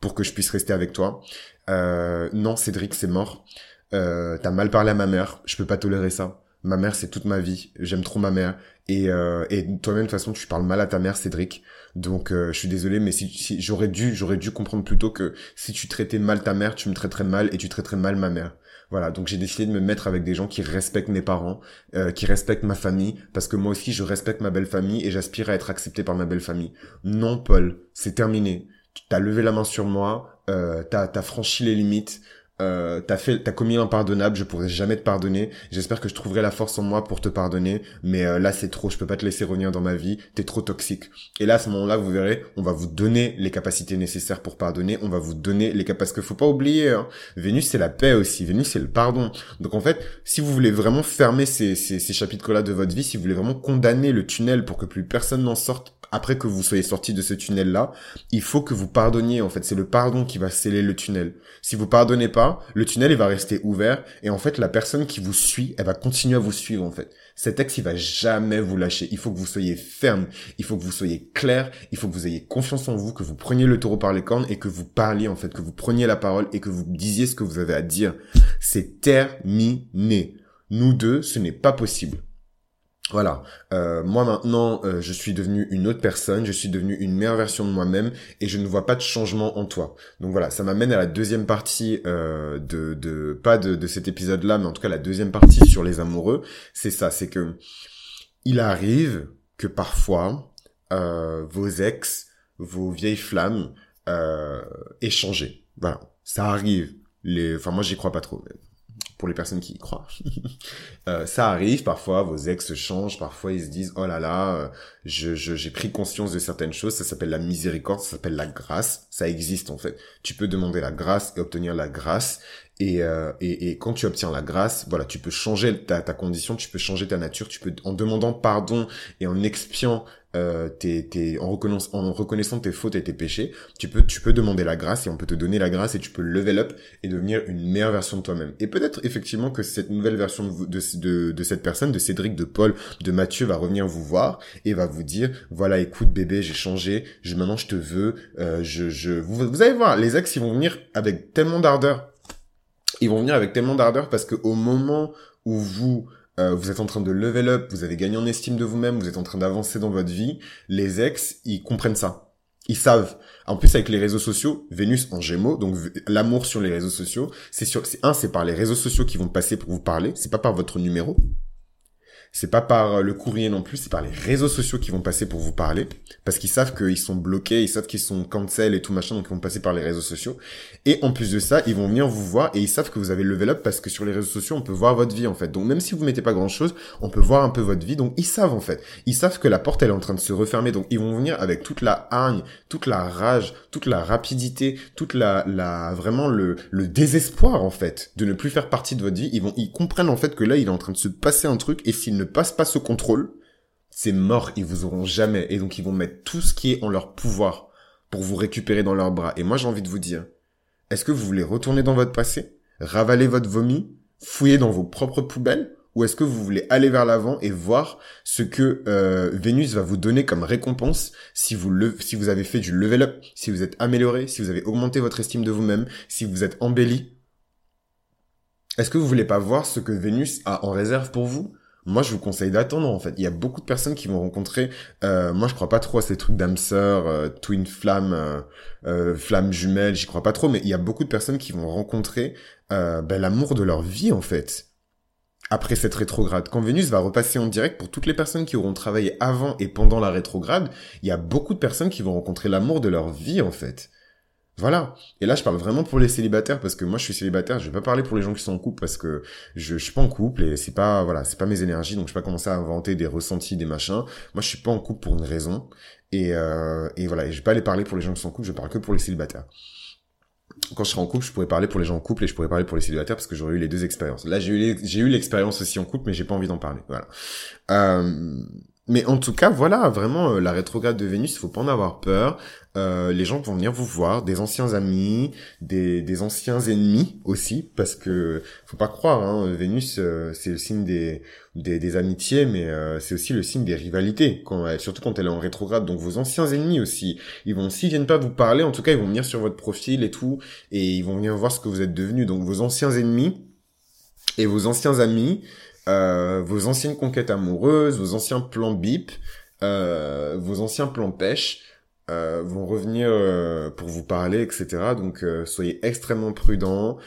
pour que je puisse rester avec toi. Non Cédric c'est mort euh, t'as mal parlé à ma mère, je peux pas tolérer ça. Ma mère, c'est toute ma vie. J'aime trop ma mère. Et, euh, et toi-même, de toute façon, tu parles mal à ta mère, Cédric. Donc, euh, je suis désolé, mais si, si j'aurais dû, j'aurais dû comprendre plutôt que si tu traitais mal ta mère, tu me traiterais mal et tu traiterais mal ma mère. Voilà, donc j'ai décidé de me mettre avec des gens qui respectent mes parents, euh, qui respectent ma famille, parce que moi aussi je respecte ma belle famille et j'aspire à être accepté par ma belle famille. Non, Paul, c'est terminé. T'as levé la main sur moi, euh, t'as as franchi les limites, euh, t'as fait, t'as commis l'impardonnable, je pourrais jamais te pardonner. J'espère que je trouverai la force en moi pour te pardonner, mais euh, là c'est trop, je peux pas te laisser revenir dans ma vie. T'es trop toxique. Et là à ce moment-là, vous verrez, on va vous donner les capacités nécessaires pour pardonner. On va vous donner les capacités parce qu'il faut pas oublier, hein, Vénus c'est la paix aussi. Vénus c'est le pardon. Donc en fait, si vous voulez vraiment fermer ces, ces, ces chapitres-là de votre vie, si vous voulez vraiment condamner le tunnel pour que plus personne n'en sorte après que vous soyez sorti de ce tunnel-là, il faut que vous pardonniez. En fait, c'est le pardon qui va sceller le tunnel. Si vous pardonnez pas, le tunnel il va rester ouvert et en fait la personne qui vous suit, elle va continuer à vous suivre en fait. Cet ex il va jamais vous lâcher. Il faut que vous soyez ferme, il faut que vous soyez clair, il faut que vous ayez confiance en vous, que vous preniez le taureau par les cornes et que vous parliez en fait, que vous preniez la parole et que vous disiez ce que vous avez à dire. C'est terminé. Nous deux, ce n'est pas possible. Voilà, euh, moi maintenant, euh, je suis devenu une autre personne, je suis devenu une meilleure version de moi-même et je ne vois pas de changement en toi. Donc voilà, ça m'amène à la deuxième partie euh, de, de, pas de, de cet épisode-là, mais en tout cas la deuxième partie sur les amoureux. C'est ça, c'est que il arrive que parfois vos ex, vos vieilles flammes aient changé. Voilà, ça arrive. Les, enfin moi j'y crois pas trop pour les personnes qui y croient. euh, ça arrive parfois, vos ex changent, parfois ils se disent oh là là, euh, je j'ai pris conscience de certaines choses. Ça s'appelle la miséricorde, ça s'appelle la grâce. Ça existe en fait. Tu peux demander la grâce et obtenir la grâce. Et, euh, et, et, quand tu obtiens la grâce, voilà, tu peux changer ta, ta condition, tu peux changer ta nature, tu peux en demandant pardon et en expiant euh, en, reconnaissant, en reconnaissant tes fautes et tes péchés, tu peux, tu peux demander la grâce et on peut te donner la grâce et tu peux level up et devenir une meilleure version de toi-même. Et peut-être effectivement que cette nouvelle version de, de, de, cette personne, de Cédric, de Paul, de Mathieu va revenir vous voir et va vous dire, voilà, écoute bébé, j'ai changé, je, maintenant je te veux, euh, je, je, vous, vous allez voir, les ex, ils vont venir avec tellement d'ardeur. Ils vont venir avec tellement d'ardeur parce que au moment où vous euh, vous êtes en train de level up, vous avez gagné en estime de vous-même, vous êtes en train d'avancer dans votre vie, les ex, ils comprennent ça. Ils savent. En plus, avec les réseaux sociaux, Vénus en Gémeaux, donc l'amour sur les réseaux sociaux, c'est sur, c'est un, c'est par les réseaux sociaux qui vont passer pour vous parler, c'est pas par votre numéro c'est pas par euh, le courrier non plus, c'est par les réseaux sociaux qui vont passer pour vous parler, parce qu'ils savent qu'ils sont bloqués, ils savent qu'ils sont cancel et tout machin, donc ils vont passer par les réseaux sociaux. Et en plus de ça, ils vont venir vous voir et ils savent que vous avez level up parce que sur les réseaux sociaux, on peut voir votre vie en fait. Donc même si vous mettez pas grand chose, on peut voir un peu votre vie. Donc ils savent en fait, ils savent que la porte elle est en train de se refermer, donc ils vont venir avec toute la hargne, toute la rage, toute la rapidité, toute la, la vraiment le, le désespoir en fait de ne plus faire partie de votre vie. Ils vont, ils comprennent en fait que là il est en train de se passer un truc et s'ils ne pas ce contrôle, c'est mort, ils vous auront jamais. Et donc ils vont mettre tout ce qui est en leur pouvoir pour vous récupérer dans leurs bras. Et moi j'ai envie de vous dire, est-ce que vous voulez retourner dans votre passé, ravaler votre vomi, fouiller dans vos propres poubelles, ou est-ce que vous voulez aller vers l'avant et voir ce que euh, Vénus va vous donner comme récompense si vous le, si vous avez fait du level up, si vous êtes amélioré, si vous avez augmenté votre estime de vous-même, si vous êtes embelli? Est-ce que vous voulez pas voir ce que Vénus a en réserve pour vous? Moi je vous conseille d'attendre en fait. Il y a beaucoup de personnes qui vont rencontrer. Euh, moi je crois pas trop à ces trucs d'âme euh, twin flamme, euh, flamme jumelle. J'y crois pas trop, mais il y a beaucoup de personnes qui vont rencontrer ben, l'amour de leur vie en fait. Après cette rétrograde, quand Vénus va repasser en direct pour toutes les personnes qui auront travaillé avant et pendant la rétrograde, il y a beaucoup de personnes qui vont rencontrer l'amour de leur vie en fait. Voilà. Et là, je parle vraiment pour les célibataires parce que moi, je suis célibataire. Je vais pas parler pour les gens qui sont en couple parce que je, je suis pas en couple et c'est pas, voilà, c'est pas mes énergies. Donc, je vais pas commencer à inventer des ressentis, des machins. Moi, je suis pas en couple pour une raison. Et, euh, et voilà. Et je vais pas aller parler pour les gens qui sont en couple. Je parle que pour les célibataires. Quand je serai en couple, je pourrais parler pour les gens en couple et je pourrais parler pour les célibataires parce que j'aurais eu les deux expériences. Là, j'ai eu, j'ai eu l'expérience aussi en couple, mais j'ai pas envie d'en parler. Voilà. Euh, mais en tout cas, voilà, vraiment, euh, la rétrograde de Vénus, faut pas en avoir peur. Euh, les gens vont venir vous voir, des anciens amis, des, des anciens ennemis aussi, parce que faut pas croire, hein, Vénus, euh, c'est le signe des, des, des amitiés, mais c'est aussi le signe des rivalités, quand, surtout quand elle est en rétrograde. Donc vos anciens ennemis aussi, ils vont, s'ils viennent pas vous parler, en tout cas, ils vont venir sur votre profil et tout, et ils vont venir voir ce que vous êtes devenu. Donc vos anciens ennemis et vos anciens amis, euh, vos anciennes conquêtes amoureuses, vos anciens plans bip, euh, vos anciens plans pêche, euh, vont revenir euh, pour vous parler, etc. Donc euh, soyez extrêmement prudents,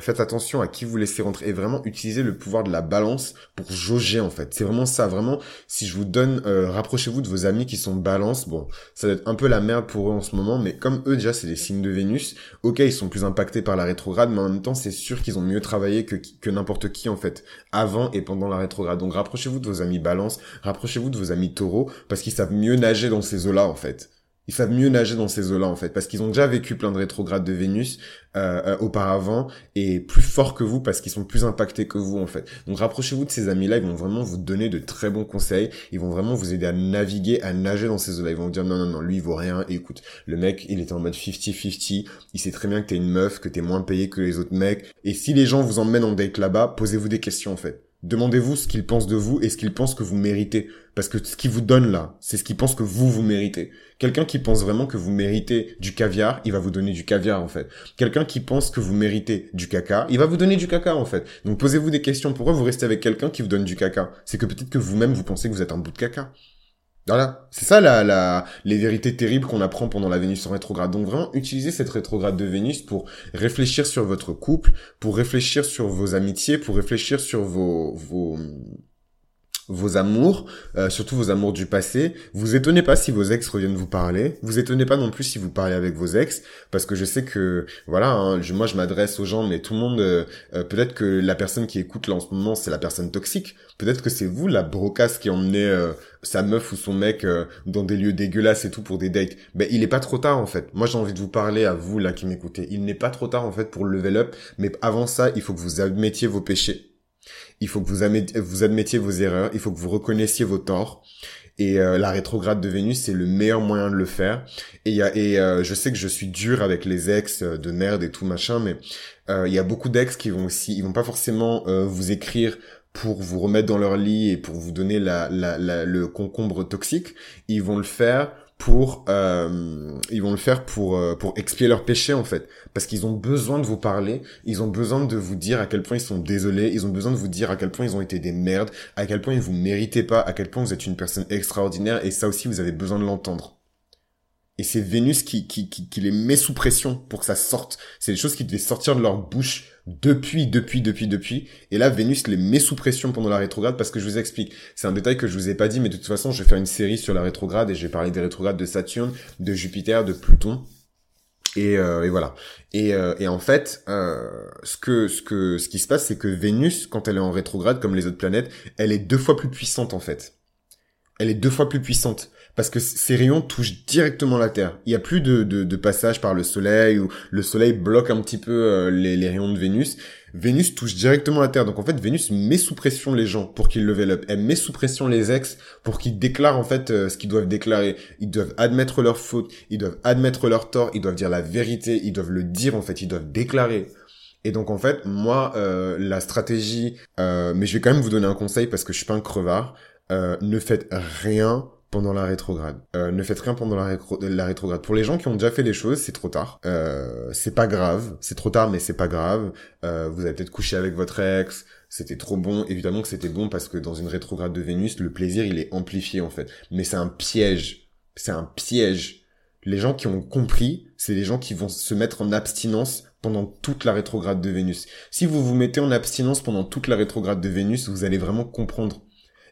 faites attention à qui vous laissez rentrer et vraiment utilisez le pouvoir de la balance pour jauger en fait. C'est vraiment ça, vraiment. Si je vous donne, rapprochez-vous de vos amis qui sont balance. Bon, ça va être un peu la merde pour eux en ce moment, mais comme eux déjà c'est des signes de Vénus, ok ils sont plus impactés par la rétrograde, mais en même temps c'est sûr qu'ils ont mieux travaillé que, que n'importe qui en fait, avant et pendant la rétrograde. Donc rapprochez-vous de vos amis balance, rapprochez-vous de vos amis taureaux, parce qu'ils savent mieux nager dans ces eaux-là en fait ils savent mieux nager dans ces eaux-là en fait parce qu'ils ont déjà vécu plein de rétrogrades de Vénus euh, euh, auparavant et plus forts que vous parce qu'ils sont plus impactés que vous en fait. Donc rapprochez-vous de ces amis-là, ils vont vraiment vous donner de très bons conseils, ils vont vraiment vous aider à naviguer, à nager dans ces eaux-là. Ils vont vous dire non non non, lui il vaut rien. écoute, le mec il était en mode 50-50, il sait très bien que t'es une meuf, que t'es moins payé que les autres mecs. Et si les gens vous emmènent en date là-bas, posez-vous des questions en fait. Demandez-vous ce qu'ils pensent de vous et ce qu'ils pensent que vous méritez. Parce que ce qu'ils vous donnent là, c'est ce qu'ils pensent que vous, vous méritez. Quelqu'un qui pense vraiment que vous méritez du caviar, il va vous donner du caviar en fait. Quelqu'un qui pense que vous méritez du caca, il va vous donner du caca en fait. Donc posez-vous des questions. Pourquoi vous restez avec quelqu'un qui vous donne du caca? C'est que peut-être que vous-même vous pensez que vous êtes un bout de caca. Voilà, c'est ça la, la, les vérités terribles qu'on apprend pendant la Vénus en rétrograde. Donc vraiment, utilisez cette rétrograde de Vénus pour réfléchir sur votre couple, pour réfléchir sur vos amitiés, pour réfléchir sur vos, vos, vos amours, euh, surtout vos amours du passé. Vous étonnez pas si vos ex reviennent vous parler. Vous étonnez pas non plus si vous parlez avec vos ex, parce que je sais que voilà, hein, moi je m'adresse aux gens, mais tout le monde, euh, euh, peut-être que la personne qui écoute là en ce moment, c'est la personne toxique. Peut-être que c'est vous la brocasse qui emmenait sa meuf ou son mec dans des lieux dégueulasses et tout pour des dates. Ben il est pas trop tard en fait. Moi j'ai envie de vous parler à vous là qui m'écoutez. Il n'est pas trop tard en fait pour le level up, mais avant ça, il faut que vous admettiez vos péchés il faut que vous, admettiez vos erreurs, il faut que vous reconnaissiez vos torts. Et euh, la rétrograde de Vénus, c'est le meilleur moyen de le faire. Et, y a, et euh, je sais que je suis dur avec les ex euh, de merde et tout machin, mais il y a beaucoup d'ex qui vont aussi, ils vont pas forcément vous écrire pour vous remettre dans leur lit et pour vous donner la, la, le concombre toxique. Ils vont le faire pour euh, ils vont le faire pour euh, pour expier leurs péchés en fait. Parce qu'ils ont besoin de vous parler ils ont besoin de vous dire à quel point ils sont désolés ils ont besoin de vous dire à quel point ils ont été des merdes à quel point ils vous méritez pas à quel point vous êtes une personne extraordinaire et ça aussi vous avez besoin de l'entendre. Et c'est Vénus qui, qui, qui, qui les met sous pression pour que ça sorte. C'est des choses qui devaient sortir de leur bouche depuis, depuis, depuis, depuis. Et là, Vénus les met sous pression pendant la rétrograde parce que je vous explique. C'est un détail que je vous ai pas dit, mais de toute façon, je vais faire une série sur la rétrograde et je vais parler des rétrogrades de Saturne, de Jupiter, de Pluton. Et, euh, et voilà. Et, euh, et, en fait, euh, ce que ce que ce qui se passe, c'est que Vénus, quand elle est en rétrograde, comme les autres planètes, elle est deux fois plus puissante en fait. Elle est deux fois plus puissante parce que ces rayons touchent directement la Terre. Il y a plus de, de, de passage par le Soleil ou le Soleil bloque un petit peu euh, les, les, rayons de Vénus. Vénus touche directement la Terre. Donc en fait, Vénus met sous pression les gens pour qu'ils level up. Elle met sous pression les ex pour qu'ils déclarent en fait euh, ce qu'ils doivent déclarer. Ils doivent admettre leurs fautes, ils doivent admettre leurs torts, ils doivent dire la vérité, ils doivent le dire en fait, ils doivent déclarer. Et donc en fait, moi, euh, la stratégie, mais je vais quand même vous donner un conseil parce que je suis pas un crevard. ne faites rien la rétrograde. Euh, ne faites rien pendant la, la, rétrograde. Pour les gens qui ont déjà fait les choses, c'est trop tard. Euh, c'est pas grave. C'est trop tard, mais c'est pas grave. Euh, vous avez peut-être couché avec votre ex. C'était trop bon. Évidemment que c'était bon parce que dans une rétrograde de Vénus, le plaisir, il est amplifié, en fait. Mais c'est un piège. C'est un piège. Les gens qui ont compris, c'est les gens qui vont se mettre en abstinence pendant toute la rétrograde de Vénus. Si vous vous mettez en abstinence pendant toute la rétrograde de Vénus, vous allez vraiment comprendre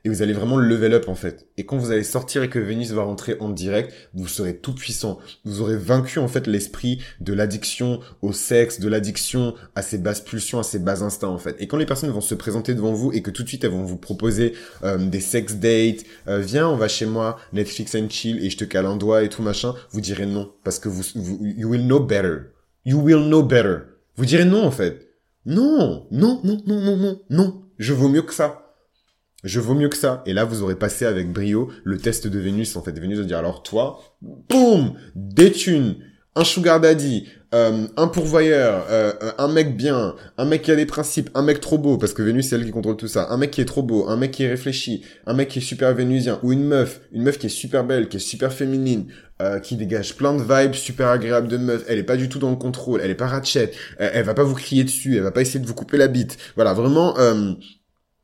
et vous allez vraiment level up en fait. Et quand vous allez sortir et que Vénus va rentrer en direct, vous serez tout puissant. Vous aurez vaincu en fait l'esprit de l'addiction au sexe, de l'addiction à ces basses pulsions, à ces bas instincts en fait. Et quand les personnes vont se présenter devant vous et que tout de suite elles vont vous proposer euh, des sex dates, euh, viens on va chez moi, Netflix and chill et je te cale un doigt et tout machin, vous direz non parce que vous, vous you will know better. You will know better. Vous direz non en fait. Non, non, non, non, non, non, non. Je vaux mieux que ça je vaux mieux que ça. Et là, vous aurez passé avec brio le test de Vénus. En fait, Vénus va dire, alors toi, boum, des thunes, un sugar daddy, euh, un pourvoyeur, euh, un mec bien, un mec qui a des principes, un mec trop beau, parce que Vénus c'est elle qui contrôle tout ça, un mec qui est trop beau, un mec qui est réfléchi, un mec qui est super vénusien, ou une meuf, une meuf qui est super belle, qui est super féminine, euh, qui dégage plein de vibes super agréables de meuf, elle est pas du tout dans le contrôle, elle est pas ratchet, elle, elle va pas vous crier dessus, elle va pas essayer de vous couper la bite. Voilà, vraiment...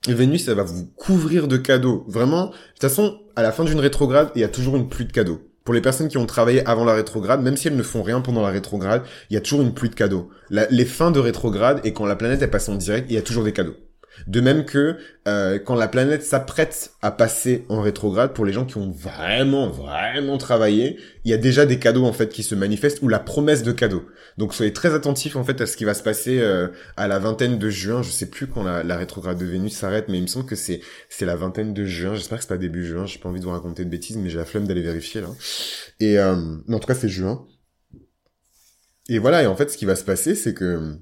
Vénus, elle va vous couvrir de cadeaux. Vraiment, de toute façon, à la fin d'une rétrograde, il y a toujours une pluie de cadeaux. Pour les personnes qui ont travaillé avant la rétrograde, même si elles ne font rien pendant la rétrograde, il y a toujours une pluie de cadeaux. les fins de rétrograde et quand la planète est passée en direct, il y a toujours des cadeaux. De même que euh, quand la planète s'apprête à passer en rétrograde, pour les gens qui ont vraiment, vraiment travaillé, il y a déjà des cadeaux en fait qui se manifestent ou la promesse de cadeaux. Donc soyez très attentifs en fait à ce qui va se passer euh, à la vingtaine de juin. Je sais plus quand la, rétrograde de Vénus s'arrête, mais il me semble que c'est c'est la vingtaine de juin. J'espère que c'est pas début juin. J'ai pas envie de vous raconter de bêtises, mais j'ai la flemme d'aller vérifier là. Et euh, en tout cas c'est juin. Et voilà. Et en fait, ce qui va se passer, c'est que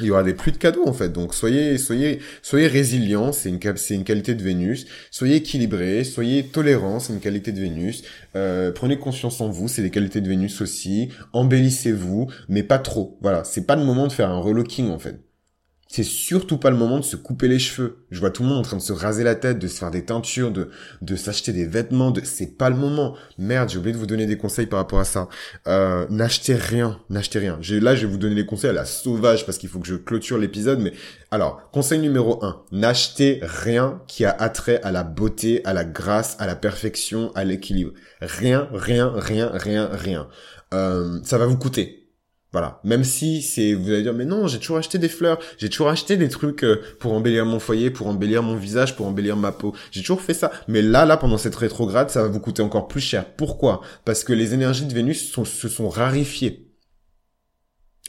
il y aura des pluies de cadeaux en fait. Donc soyez soyez soyez résilients, c'est une c'est une qualité de Vénus. Soyez équilibrés, soyez tolérants, c'est une qualité de Vénus. Euh, prenez confiance en vous, c'est des qualités de Vénus aussi. Embellissez-vous, mais pas trop. Voilà, c'est pas le moment de faire un relooking en fait c'est surtout pas le moment de se couper les cheveux. Je vois tout le monde en train de se raser la tête, de se faire des teintures, de, de s'acheter des vêtements. De... C'est pas le moment. Merde, j'ai oublié de vous donner des conseils par rapport à ça. Euh, n'achetez rien, n'achetez rien. Là, je vais vous donner les conseils à la sauvage parce qu'il faut que je clôture l'épisode. Mais alors, conseil numéro 1. N'achetez rien qui a attrait à la beauté, à la grâce, à la perfection, à l'équilibre. Rien, rien, rien, rien, rien. Euh, ça va vous coûter voilà. Même si c'est, vous allez dire, mais non, j'ai toujours acheté des fleurs, j'ai toujours acheté des trucs euh, pour embellir mon foyer, pour embellir mon visage, pour embellir ma peau. J'ai toujours fait ça. Mais là, là, pendant cette rétrograde, ça va vous coûter encore plus cher. Pourquoi? Parce que les énergies de Vénus se sont rarifiées.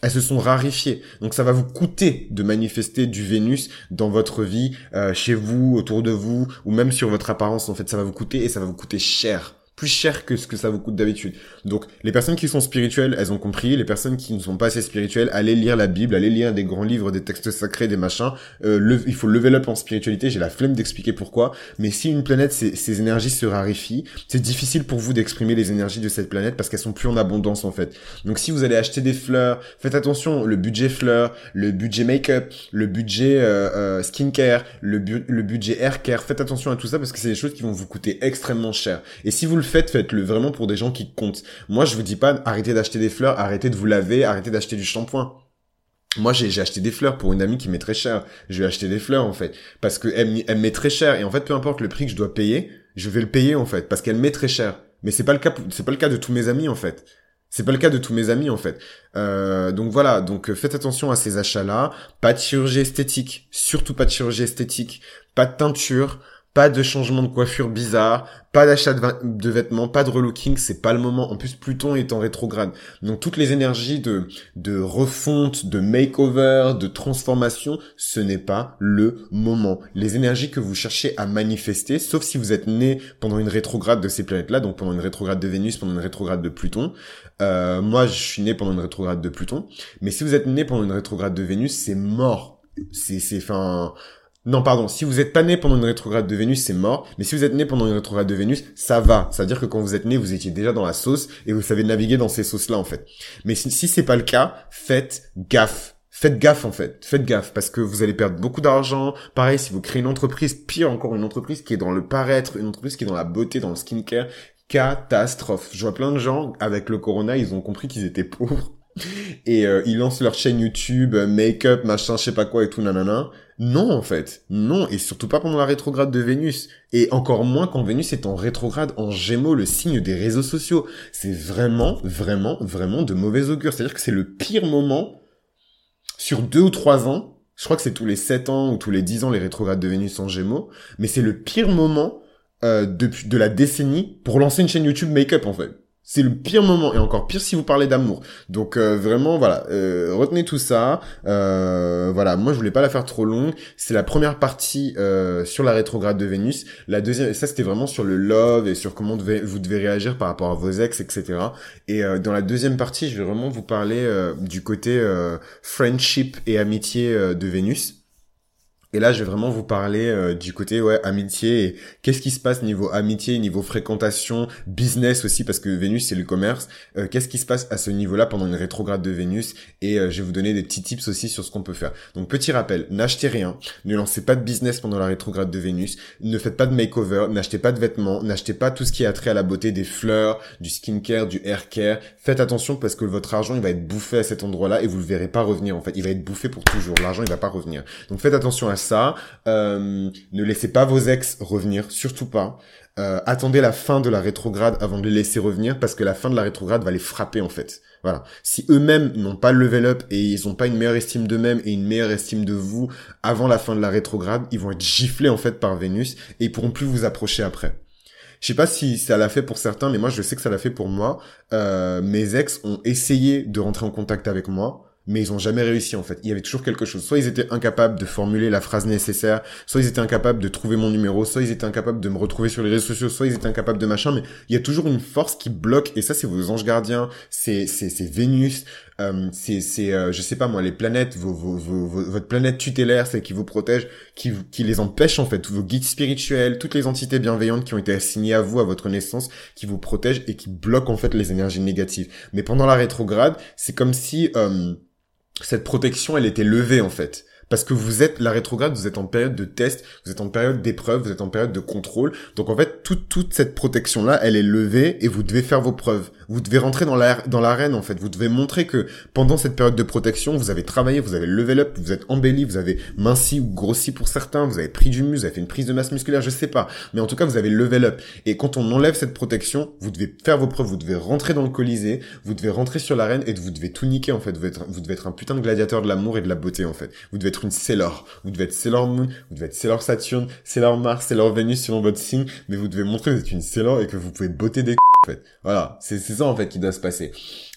Elles se sont rarifiées. Donc ça va vous coûter de manifester du Vénus dans votre vie, euh, chez vous, autour de vous, ou même sur votre apparence. En fait, ça va vous coûter et ça va vous coûter cher plus cher que ce que ça vous coûte d'habitude. Donc les personnes qui sont spirituelles, elles ont compris. Les personnes qui ne sont pas assez spirituelles, allez lire la Bible, allez lire des grands livres, des textes sacrés, des machins. Euh, il faut level up en spiritualité. J'ai la flemme d'expliquer pourquoi. Mais si une planète, ses, énergies se raréfient, c'est difficile pour vous d'exprimer les énergies de cette planète parce qu'elles sont plus en abondance en fait. Donc si vous allez acheter des fleurs, faites attention. Le budget fleurs, le budget make-up, le budget euh, euh, skincare, le, le budget hair care. Faites attention à tout ça parce que c'est des choses qui vont vous coûter extrêmement cher. Et si vous le faites, faites-le vraiment pour des gens qui comptent. Moi, je vous dis pas arrêtez d'acheter des fleurs, arrêtez de vous laver, arrêtez d'acheter du shampoing. Moi, j'ai acheté des fleurs pour une amie qui met très cher. Je vais acheter des fleurs, en fait. Parce que elle, elle met très cher. Et en fait, peu importe le prix que je dois payer, je vais le payer, en fait. Parce qu'elle met très cher. Mais c'est pas le cas, c'est pas le cas de tous mes amis, en fait. C'est pas le cas de tous mes amis en fait. Euh, donc voilà, donc faites attention à ces achats-là. Pas de chirurgie esthétique, surtout pas de chirurgie esthétique, pas de teinture, pas de changement de coiffure bizarre, pas d'achat de, vêtements, pas de relooking, c'est pas le moment. En plus, Pluton est en rétrograde. Donc toutes les énergies de, de refonte, de makeover, de transformation, ce n'est pas le moment. Les énergies que vous cherchez à manifester, sauf si vous êtes né pendant une rétrograde de ces planètes-là, donc pendant une rétrograde de Vénus, pendant une rétrograde de Pluton. Euh, moi, je suis né pendant une rétrograde de Pluton. Mais si vous êtes né pendant une rétrograde de Vénus, c'est mort. C'est, c'est, non, pardon, si vous êtes pas né pendant une rétrograde de Vénus, c'est mort. Mais si vous êtes né pendant une rétrograde de Vénus, ça va. C'est-à-dire que quand vous êtes né, vous étiez déjà dans la sauce et vous savez naviguer dans ces sauces-là, en fait. Mais si, si c'est pas le cas, faites gaffe. Faites gaffe, en fait. Faites gaffe parce que vous allez perdre beaucoup d'argent. Pareil, si vous créez une entreprise, pire encore, une entreprise qui est dans le paraître, une entreprise qui est dans la beauté, dans le skincare, catastrophe. Je vois plein de gens, avec le corona, ils ont compris qu'ils étaient pauvres et euh, ils lancent leur chaîne YouTube, euh, make-up, machin, je sais pas quoi et tout, nanana. Non, en fait. Non, et surtout pas pendant la rétrograde de Vénus. Et encore moins quand Vénus est en rétrograde en Gémeaux, le signe des réseaux sociaux. C'est vraiment, vraiment, vraiment de mauvais augure. C'est-à-dire que c'est le pire moment sur deux ou trois ans. Je crois que c'est tous les sept ans ou tous les dix ans les rétrogrades de Vénus en Gémeaux. Mais c'est le pire moment euh, depuis de la décennie pour lancer une chaîne YouTube make-up en fait. C'est le pire moment et encore pire si vous parlez d'amour. Donc euh, vraiment voilà, euh, retenez tout ça. Euh, voilà, moi je voulais pas la faire trop longue. C'est la première partie sur la rétrograde de Vénus. La deuxième, ça c'était vraiment sur le love et sur comment vous devez réagir par rapport à vos ex, etc. Et dans la deuxième partie, je vais vraiment vous parler du côté friendship et amitié de Vénus. Et là, je vais vraiment vous parler euh, du côté ouais amitié et qu'est-ce qui se passe niveau amitié, niveau fréquentation, business aussi parce que Vénus c'est le commerce. Euh, qu'est-ce qui se passe à ce niveau-là pendant une rétrograde de Vénus? Et euh, je vais vous donner des petits tips aussi sur ce qu'on peut faire. Donc petit rappel, n'achetez rien, ne lancez pas de business pendant la rétrograde de Vénus, ne faites pas de makeover, n'achetez pas de vêtements, n'achetez pas tout ce qui a trait à la beauté, des fleurs, du skincare, du hair care. Faites attention parce que votre argent il va être bouffé à cet endroit-là et vous le verrez pas revenir en fait. Il va être bouffé pour toujours. L'argent il va pas revenir. Donc faites attention à ça. Euh, ne laissez pas vos ex revenir, surtout pas. Euh, attendez la fin de la rétrograde avant de les laisser revenir parce que la fin de la rétrograde va les frapper en fait. Voilà. Si eux-mêmes n'ont pas le level up et ils n'ont pas une meilleure estime d'eux-mêmes et une meilleure estime de vous avant la fin de la rétrograde, ils vont être giflés en fait par Vénus et ils pourront plus vous approcher après. Je sais pas si ça l'a fait pour certains, mais moi je sais que ça l'a fait pour moi. Euh, mes ex ont essayé de rentrer en contact avec moi mais ils ont jamais réussi en fait. Il y avait toujours quelque chose. Soit ils étaient incapables de formuler la phrase nécessaire, soit ils étaient incapables de trouver mon numéro, soit ils étaient incapables de me retrouver sur les réseaux sociaux, soit ils étaient incapables de machin. Mais il y a toujours une force qui bloque. Et ça, c'est vos anges gardiens, c'est c'est c'est Vénus, euh, c'est c'est euh, je sais pas moi les planètes, vos, vos, vos, votre planète tutélaire, c'est qui vous protège, qui qui les empêche en fait, vos guides spirituels, toutes les entités bienveillantes qui ont été assignées à vous à votre naissance, qui vous protègent et qui bloquent en fait les énergies négatives. Mais pendant la rétrograde, c'est comme si euh, cette protection, elle était levée en fait. Parce que vous êtes, la rétrograde, vous êtes en période de test, vous êtes en période d'épreuve, vous êtes en période de contrôle. Donc en fait, toute, toute cette protection-là, elle est levée et vous devez faire vos preuves. Vous devez rentrer dans l'arène dans en fait. Vous devez montrer que pendant cette période de protection, vous avez travaillé, vous avez level up, vous êtes embelli, vous avez minci ou grossi pour certains, vous avez pris du muscle, vous avez fait une prise de masse musculaire, je sais pas. Mais en tout cas, vous avez level up. Et quand on enlève cette protection, vous devez faire vos preuves, vous devez rentrer dans le colisée, vous devez rentrer sur l'arène et vous devez tout niquer en fait. Vous devez, être, vous devez être un putain de gladiateur de l'amour et de la beauté en fait. Vous devez une Sailor. Vous devez être Sailor Moon, vous devez être Sailor Saturne, Sailor Mars, Sailor Vénus selon votre signe, mais vous devez montrer que vous êtes une Sailor et que vous pouvez botter des en fait. Voilà, c'est ça en fait qui doit se passer.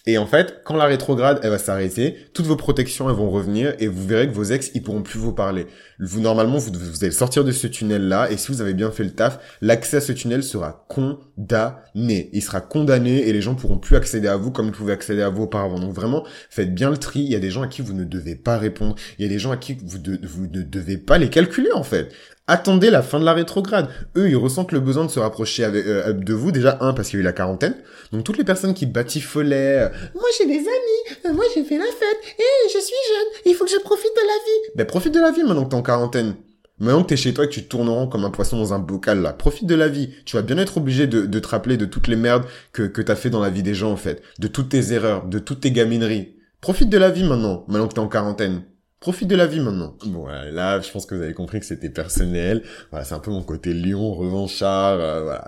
Et en fait, quand la rétrograde, elle va s'arrêter, toutes vos protections, elles vont revenir et vous verrez que vos ex, ils pourront plus vous parler. Vous, normalement, vous, allez sortir de ce tunnel-là et si vous avez bien fait le taf, l'accès à ce tunnel sera condamné. Il sera condamné et les gens pourront plus accéder à vous comme ils pouvaient accéder à vous auparavant. Donc vraiment, faites bien le tri. Il y a des gens à qui vous ne devez pas répondre. Il y a des gens à qui vous ne devez pas les calculer, en fait. Attendez la fin de la rétrograde. Eux, ils ressentent le besoin de se rapprocher avec, euh, de vous. Déjà, un, parce qu'il y a eu la quarantaine. Donc, toutes les personnes qui batifolaient, euh, moi j'ai des amis, euh, moi j'ai fait la fête, et je suis jeune, il faut que je profite de la vie. Ben, profite de la vie maintenant que t'es en quarantaine. Maintenant que t'es chez toi et que tu tournes rond comme un poisson dans un bocal, là, profite de la vie. Tu vas bien être obligé de, de te rappeler de toutes les merdes que, que t'as fait dans la vie des gens, en fait. De toutes tes erreurs, de toutes tes gamineries. Profite de la vie maintenant, maintenant que t'es en quarantaine. Profite de la vie maintenant. Bon, là, je pense que vous avez compris que c'était personnel. Voilà, c'est un peu mon côté lion, revanchard. Euh, voilà.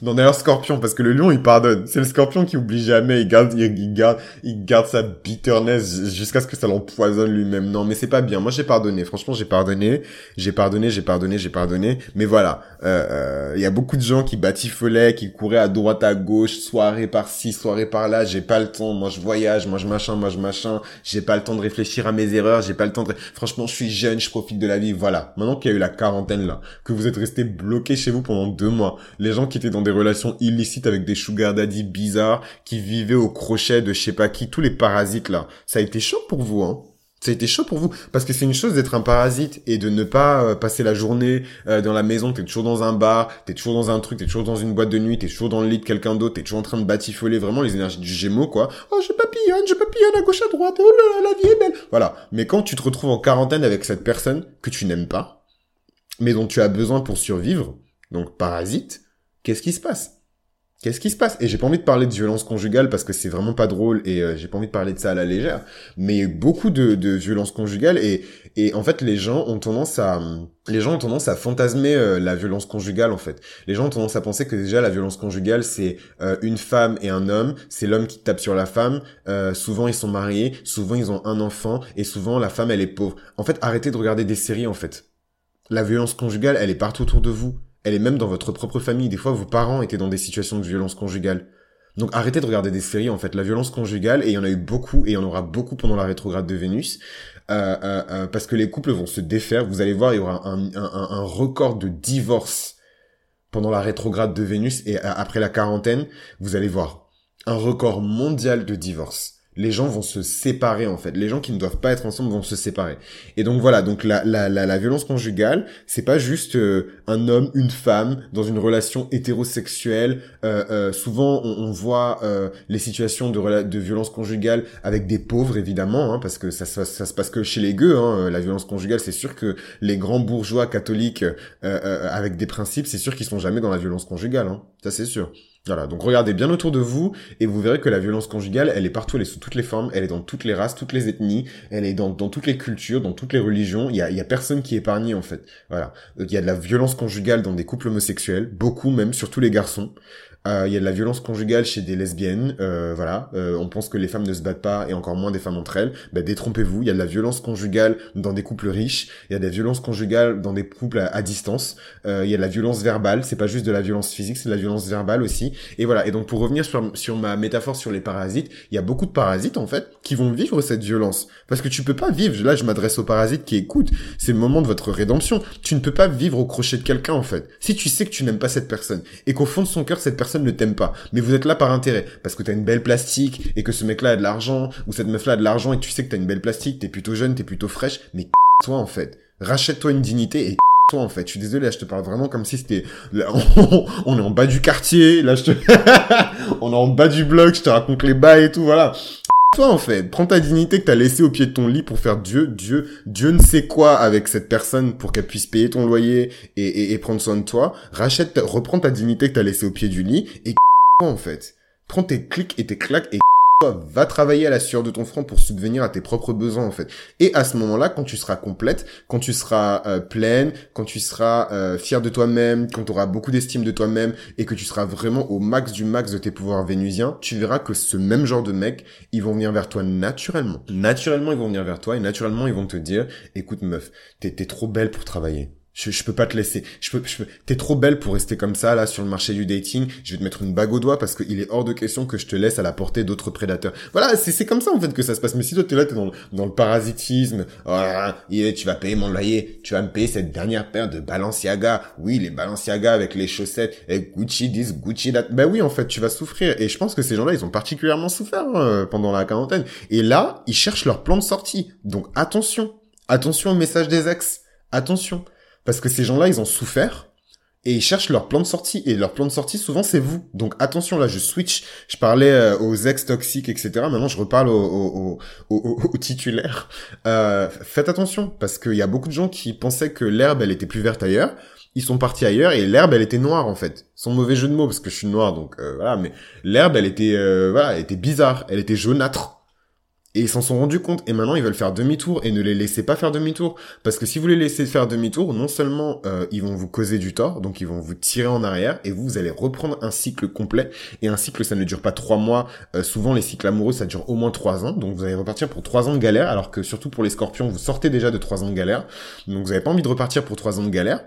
Non, d'ailleurs, scorpion, parce que le lion, il pardonne. C'est le scorpion qui oublie jamais. Il garde, il, garde, il garde sa bitterness jusqu'à ce que ça l'empoisonne lui-même. Non, mais c'est pas bien. Moi, j'ai pardonné. Franchement, j'ai pardonné. J'ai pardonné, j'ai pardonné, j'ai pardonné. Mais voilà. Euh, euh, il y a beaucoup de gens qui batifolaient, qui couraient à droite, à gauche, soirée par-ci, soirée par-là. J'ai pas le temps. Moi, je voyage. Moi, je machin. Moi, je machin. J'ai pas le temps de réfléchir à mes erreurs, j'ai pas le temps de... Franchement, je suis jeune, je profite de la vie, voilà. Maintenant qu'il y a eu la quarantaine là, que vous êtes resté bloqué chez vous pendant deux mois, les gens qui étaient dans des relations illicites avec des sugar daddy bizarres, qui vivaient au crochet de je sais pas qui, tous les parasites là, ça a été chaud pour vous, hein ça a été chaud pour vous parce que c'est une chose d'être un parasite et de ne pas euh, passer la journée euh, dans la maison, t'es toujours dans un bar, t'es toujours dans un truc, t'es toujours dans une boîte de nuit, t'es toujours dans le lit de quelqu'un d'autre, t'es toujours en train de batifoler vraiment les énergies du Gémeaux quoi. Oh je papillonne, je papillonne à gauche à droite, oh là là la vie est belle. Voilà. Mais quand tu te retrouves en quarantaine avec cette personne que tu n'aimes pas, mais dont tu as besoin pour survivre, donc parasite, qu'est-ce qui se passe? Qu'est-ce qui se passe? Et j'ai pas envie de parler de violence conjugale parce que c'est vraiment pas drôle et euh, j'ai pas envie de parler de ça à la légère. Mais beaucoup de, de violence conjugale et, et en fait les gens ont tendance à les gens ont tendance à fantasmer euh, la violence conjugale en fait. Les gens ont tendance à penser que déjà la violence conjugale c'est euh, une femme et un homme, c'est l'homme qui tape sur la femme. souvent ils sont mariés, souvent ils ont un enfant et souvent la femme elle est pauvre. En fait arrêtez de regarder des séries en fait. La violence conjugale elle est partout autour de vous elle est même dans votre propre famille. Des fois, vos parents étaient dans des situations de violence conjugale. Donc arrêtez de regarder des séries, en fait. La violence conjugale, et il y en a eu beaucoup, et il y en aura beaucoup pendant la rétrograde de Vénus, euh, euh, euh, parce que les couples vont se défaire. Vous allez voir, il y aura un, un record de divorce pendant la rétrograde de Vénus, et après la quarantaine, vous allez voir un record mondial de divorce les gens vont se séparer en fait. Les gens qui ne doivent pas être ensemble vont se séparer. Et donc voilà, donc la, la, la, la violence conjugale, c'est pas juste euh, un homme, une femme dans une relation hétérosexuelle. Euh, euh, souvent, on, on voit euh, les situations de, de violence conjugale avec des pauvres évidemment, hein, parce que ça, ça, ça, se passe que chez les gueux. Hein, la violence conjugale, c'est sûr que les grands bourgeois catholiques avec des principes, c'est sûr qu'ils sont jamais dans la violence conjugale. Hein, ça c'est sûr. Voilà, donc regardez bien autour de vous et vous verrez que la violence conjugale, elle est partout, elle est sous toutes les formes, elle est dans toutes les races, toutes les ethnies, elle est dans, toutes les cultures, dans toutes les religions. Il y a, il y a personne qui est épargné en fait. Voilà, il y a de la violence conjugale dans des couples homosexuels, beaucoup même, surtout les garçons. Euh, il y a de la violence conjugale chez des lesbiennes, euh, voilà. Euh, on pense que les femmes ne se battent pas et encore moins des femmes entre elles. Ben, détrompez-vous. Il y a de la violence conjugale dans des couples riches. Il y a des violences conjugales dans des couples à, distance. il y a de la violence verbale. C'est pas juste de la violence physique, c'est de la violence verbale aussi. Et voilà. Et donc pour revenir sur, sur ma métaphore sur les parasites, il y a beaucoup de parasites en fait qui vont vivre cette violence parce que tu peux pas vivre. Là, je m'adresse aux parasites qui écoutent. C'est le moment de votre rédemption. Tu ne peux pas vivre au crochet de quelqu'un en fait. Si tu sais que tu n'aimes pas cette personne et qu'au fond de son cœur cette personne ne t'aime pas. Mais vous êtes là par intérêt. Parce que t'as une belle plastique et que ce mec-là a de l'argent, ou cette meuf-là a de l'argent et tu sais que t'as une belle plastique, t'es plutôt jeune, t'es plutôt fraîche, mais toi en fait. Rachète-toi une dignité et toi en fait. Je suis désolé, là, je te parle vraiment comme si c'était... On est en bas du quartier, là je te... On est en bas du bloc, je te raconte les bas et tout, voilà toi en fait. Prends ta dignité que t'as laissée au pied de ton lit pour faire Dieu, Dieu, Dieu ne sait quoi avec cette personne pour qu'elle puisse payer ton loyer et, et, prendre soin de toi. Rachète, reprends ta dignité que t'as laissée au pied du lit et en fait. Prends tes clics et tes claques et va travailler à la sueur de ton front pour subvenir à tes propres besoins en fait. Et à ce moment-là, quand tu seras complète, quand tu seras euh, pleine, quand tu seras euh, fière de toi-même, quand tu auras beaucoup d'estime de toi-même et que tu seras vraiment au max du max de tes pouvoirs vénusiens, tu verras que ce même genre de mecs, ils vont venir vers toi naturellement. Naturellement, ils vont venir vers toi et naturellement, ils vont te dire, écoute meuf, t'es trop belle pour travailler. Je, je peux pas te laisser. Je peux, je peux. T'es trop belle pour rester comme ça là sur le marché du dating. Je vais te mettre une bague au doigt parce qu'il est hors de question que je te laisse à la portée d'autres prédateurs. Voilà, c'est comme ça en fait que ça se passe. Mais si toi t'es là, t'es dans dans le parasitisme. Ah, tu vas payer mon loyer. Tu vas me payer cette dernière paire de Balenciaga. Oui, les Balenciaga avec les chaussettes et Gucci this, Gucci that. Ben oui, en fait, tu vas souffrir. Et je pense que ces gens-là, ils ont particulièrement souffert euh, pendant la quarantaine. Et là, ils cherchent leur plan de sortie. Donc attention, attention au message des ex. Attention. Parce que ces gens-là, ils ont souffert et ils cherchent leur plan de sortie. Et leur plan de sortie, souvent, c'est vous. Donc attention, là, je switch. Je parlais euh, aux ex toxiques, etc. Maintenant, je reparle aux, aux, titulaires. Euh, faites attention, parce qu'il y a beaucoup de gens qui pensaient que l'herbe, elle était plus verte ailleurs. Ils sont partis ailleurs et l'herbe, elle était noire, en fait. Son mauvais jeu de mots, parce que je suis noir, donc euh, voilà. Mais l'herbe, elle était, voilà, elle était bizarre. Elle était jaunâtre. Et ils s'en sont rendus compte. Et maintenant, ils veulent faire demi-tour et ne les laissez pas faire demi-tour. Parce que si vous les laissez faire demi-tour, non seulement euh, ils vont vous causer du tort, donc ils vont vous tirer en arrière et vous, vous allez reprendre un cycle complet. Et un cycle, ça ne dure pas trois mois. Euh, souvent, les cycles amoureux, ça dure au moins trois ans. Donc vous allez repartir pour trois ans de galère. Alors que surtout pour les scorpions, vous sortez déjà de trois ans de galère. Donc vous n'avez pas envie de repartir pour trois ans de galère.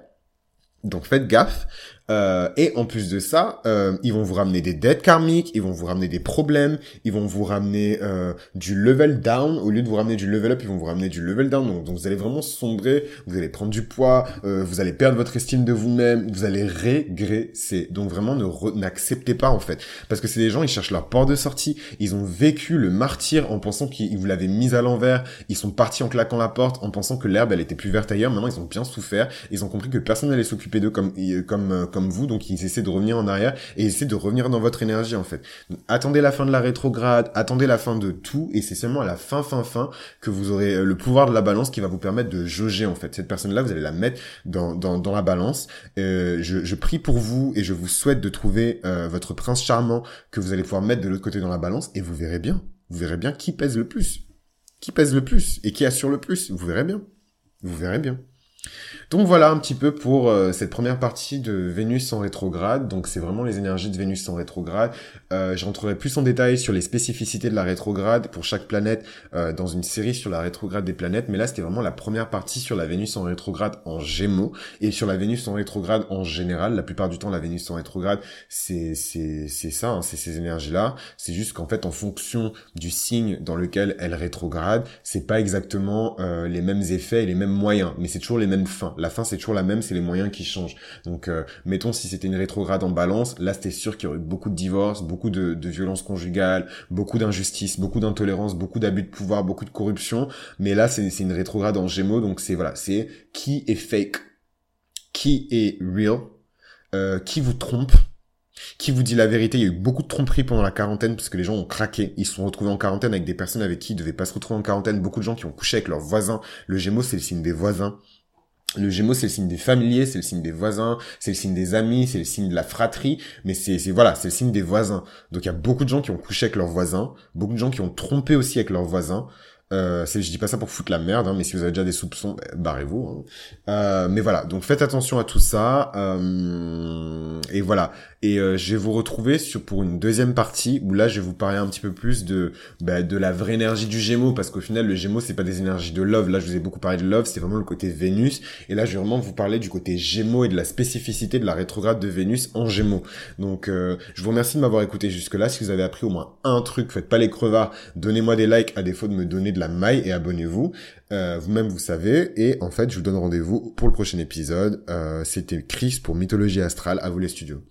Donc faites gaffe. Euh, et en plus de ça, euh, ils vont vous ramener des dettes karmiques, ils vont vous ramener des problèmes, ils vont vous ramener euh, du level down au lieu de vous ramener du level up, ils vont vous ramener du level down. Donc, vous allez vraiment sombrer, vous allez prendre du poids, euh, vous allez perdre votre estime de vous-même, vous allez régresser. Donc vraiment, ne n'acceptez pas en fait, parce que c'est des gens, ils cherchent leur port de sortie, ils ont vécu le martyr en pensant qu'ils vous l'avaient mis à l'envers, ils sont partis en claquant la porte, en pensant que l'herbe elle était plus verte ailleurs. Maintenant, ils ont bien souffert, ils ont compris que personne n'allait s'occuper d'eux comme comme comme vous, donc ils essaient de revenir en arrière et essaient de revenir dans votre énergie en fait. attendez la fin de la rétrograde, attendez la fin de tout et c'est seulement à la fin fin fin que vous aurez euh, le pouvoir de la balance qui va vous permettre de jauger en fait. Cette personne-là, vous allez la mettre dans, dans, la balance. Euh, je, je prie pour vous et je vous souhaite de trouver euh, votre prince charmant que vous allez pouvoir mettre de l'autre côté dans la balance et vous verrez bien. Vous verrez bien qui pèse le plus. Qui pèse le plus et qui assure le plus. Vous verrez bien. Vous verrez bien. Donc voilà un petit peu pour euh, cette première partie de Vénus en rétrograde. Donc c'est vraiment les énergies de Vénus en rétrograde. Euh, J'entrerai plus en détail sur les spécificités de la rétrograde pour chaque planète euh, dans une série sur la rétrograde des planètes. Mais là c'était vraiment la première partie sur la Vénus en rétrograde en Gémeaux et sur la Vénus en rétrograde en général. La plupart du temps la Vénus en rétrograde c'est c'est c'est ça, hein, c'est ces énergies là. C'est juste qu'en fait en fonction du signe dans lequel elle rétrograde, c'est pas exactement euh, les mêmes effets et les mêmes moyens, mais c'est toujours les mêmes fins la fin c'est toujours la même, c'est les moyens qui changent. Donc euh, mettons si c'était une rétrograde en balance, là c'était sûr qu'il y aurait beaucoup de divorces, beaucoup de, de violences conjugales, beaucoup d'injustice, beaucoup d'intolérance, beaucoup d'abus de pouvoir, beaucoup de corruption. Mais là c'est une rétrograde en gémeaux, donc c'est voilà, c'est qui est fake, qui est real, euh, qui vous trompe, qui vous dit la vérité Il y a eu beaucoup de tromperies pendant la quarantaine parce que les gens ont craqué. Ils se sont retrouvés en quarantaine avec des personnes avec qui ils devaient pas se retrouver en quarantaine. Beaucoup de gens qui ont couché avec leurs voisins. Le Gémeaux, c'est le signe des voisins. Le Gémeaux, c'est le signe des familiers, c'est le signe des voisins, c'est le signe des amis, c'est le signe de la fratrie, mais c'est, voilà, c'est le signe des voisins. Donc il y a beaucoup de gens qui ont couché avec leurs voisins, beaucoup de gens qui ont trompé aussi avec leurs voisins. Euh, je dis pas ça pour foutre la merde, hein, mais si vous avez déjà des soupçons, bah, barrez-vous. Hein. Euh, mais voilà, donc faites attention à tout ça. Euh, et voilà. Et euh, je vais vous retrouver sur pour une deuxième partie où là je vais vous parler un petit peu plus de bah, de la vraie énergie du Gémeaux parce qu'au final le Gémeaux c'est pas des énergies de love. Là je vous ai beaucoup parlé de love, c'est vraiment le côté Vénus. Et là je vais vraiment vous parler du côté Gémeaux et de la spécificité de la rétrograde de Vénus en Gémeaux. Donc euh, je vous remercie de m'avoir écouté jusque là. Si vous avez appris au moins un truc, faites pas les crevards. Donnez-moi des likes à défaut de me donner de la maille et abonnez-vous. Euh, vous-même vous savez. Et en fait je vous donne rendez-vous pour le prochain épisode. C'était Chris pour Mythologie Astrale. À vous les studios.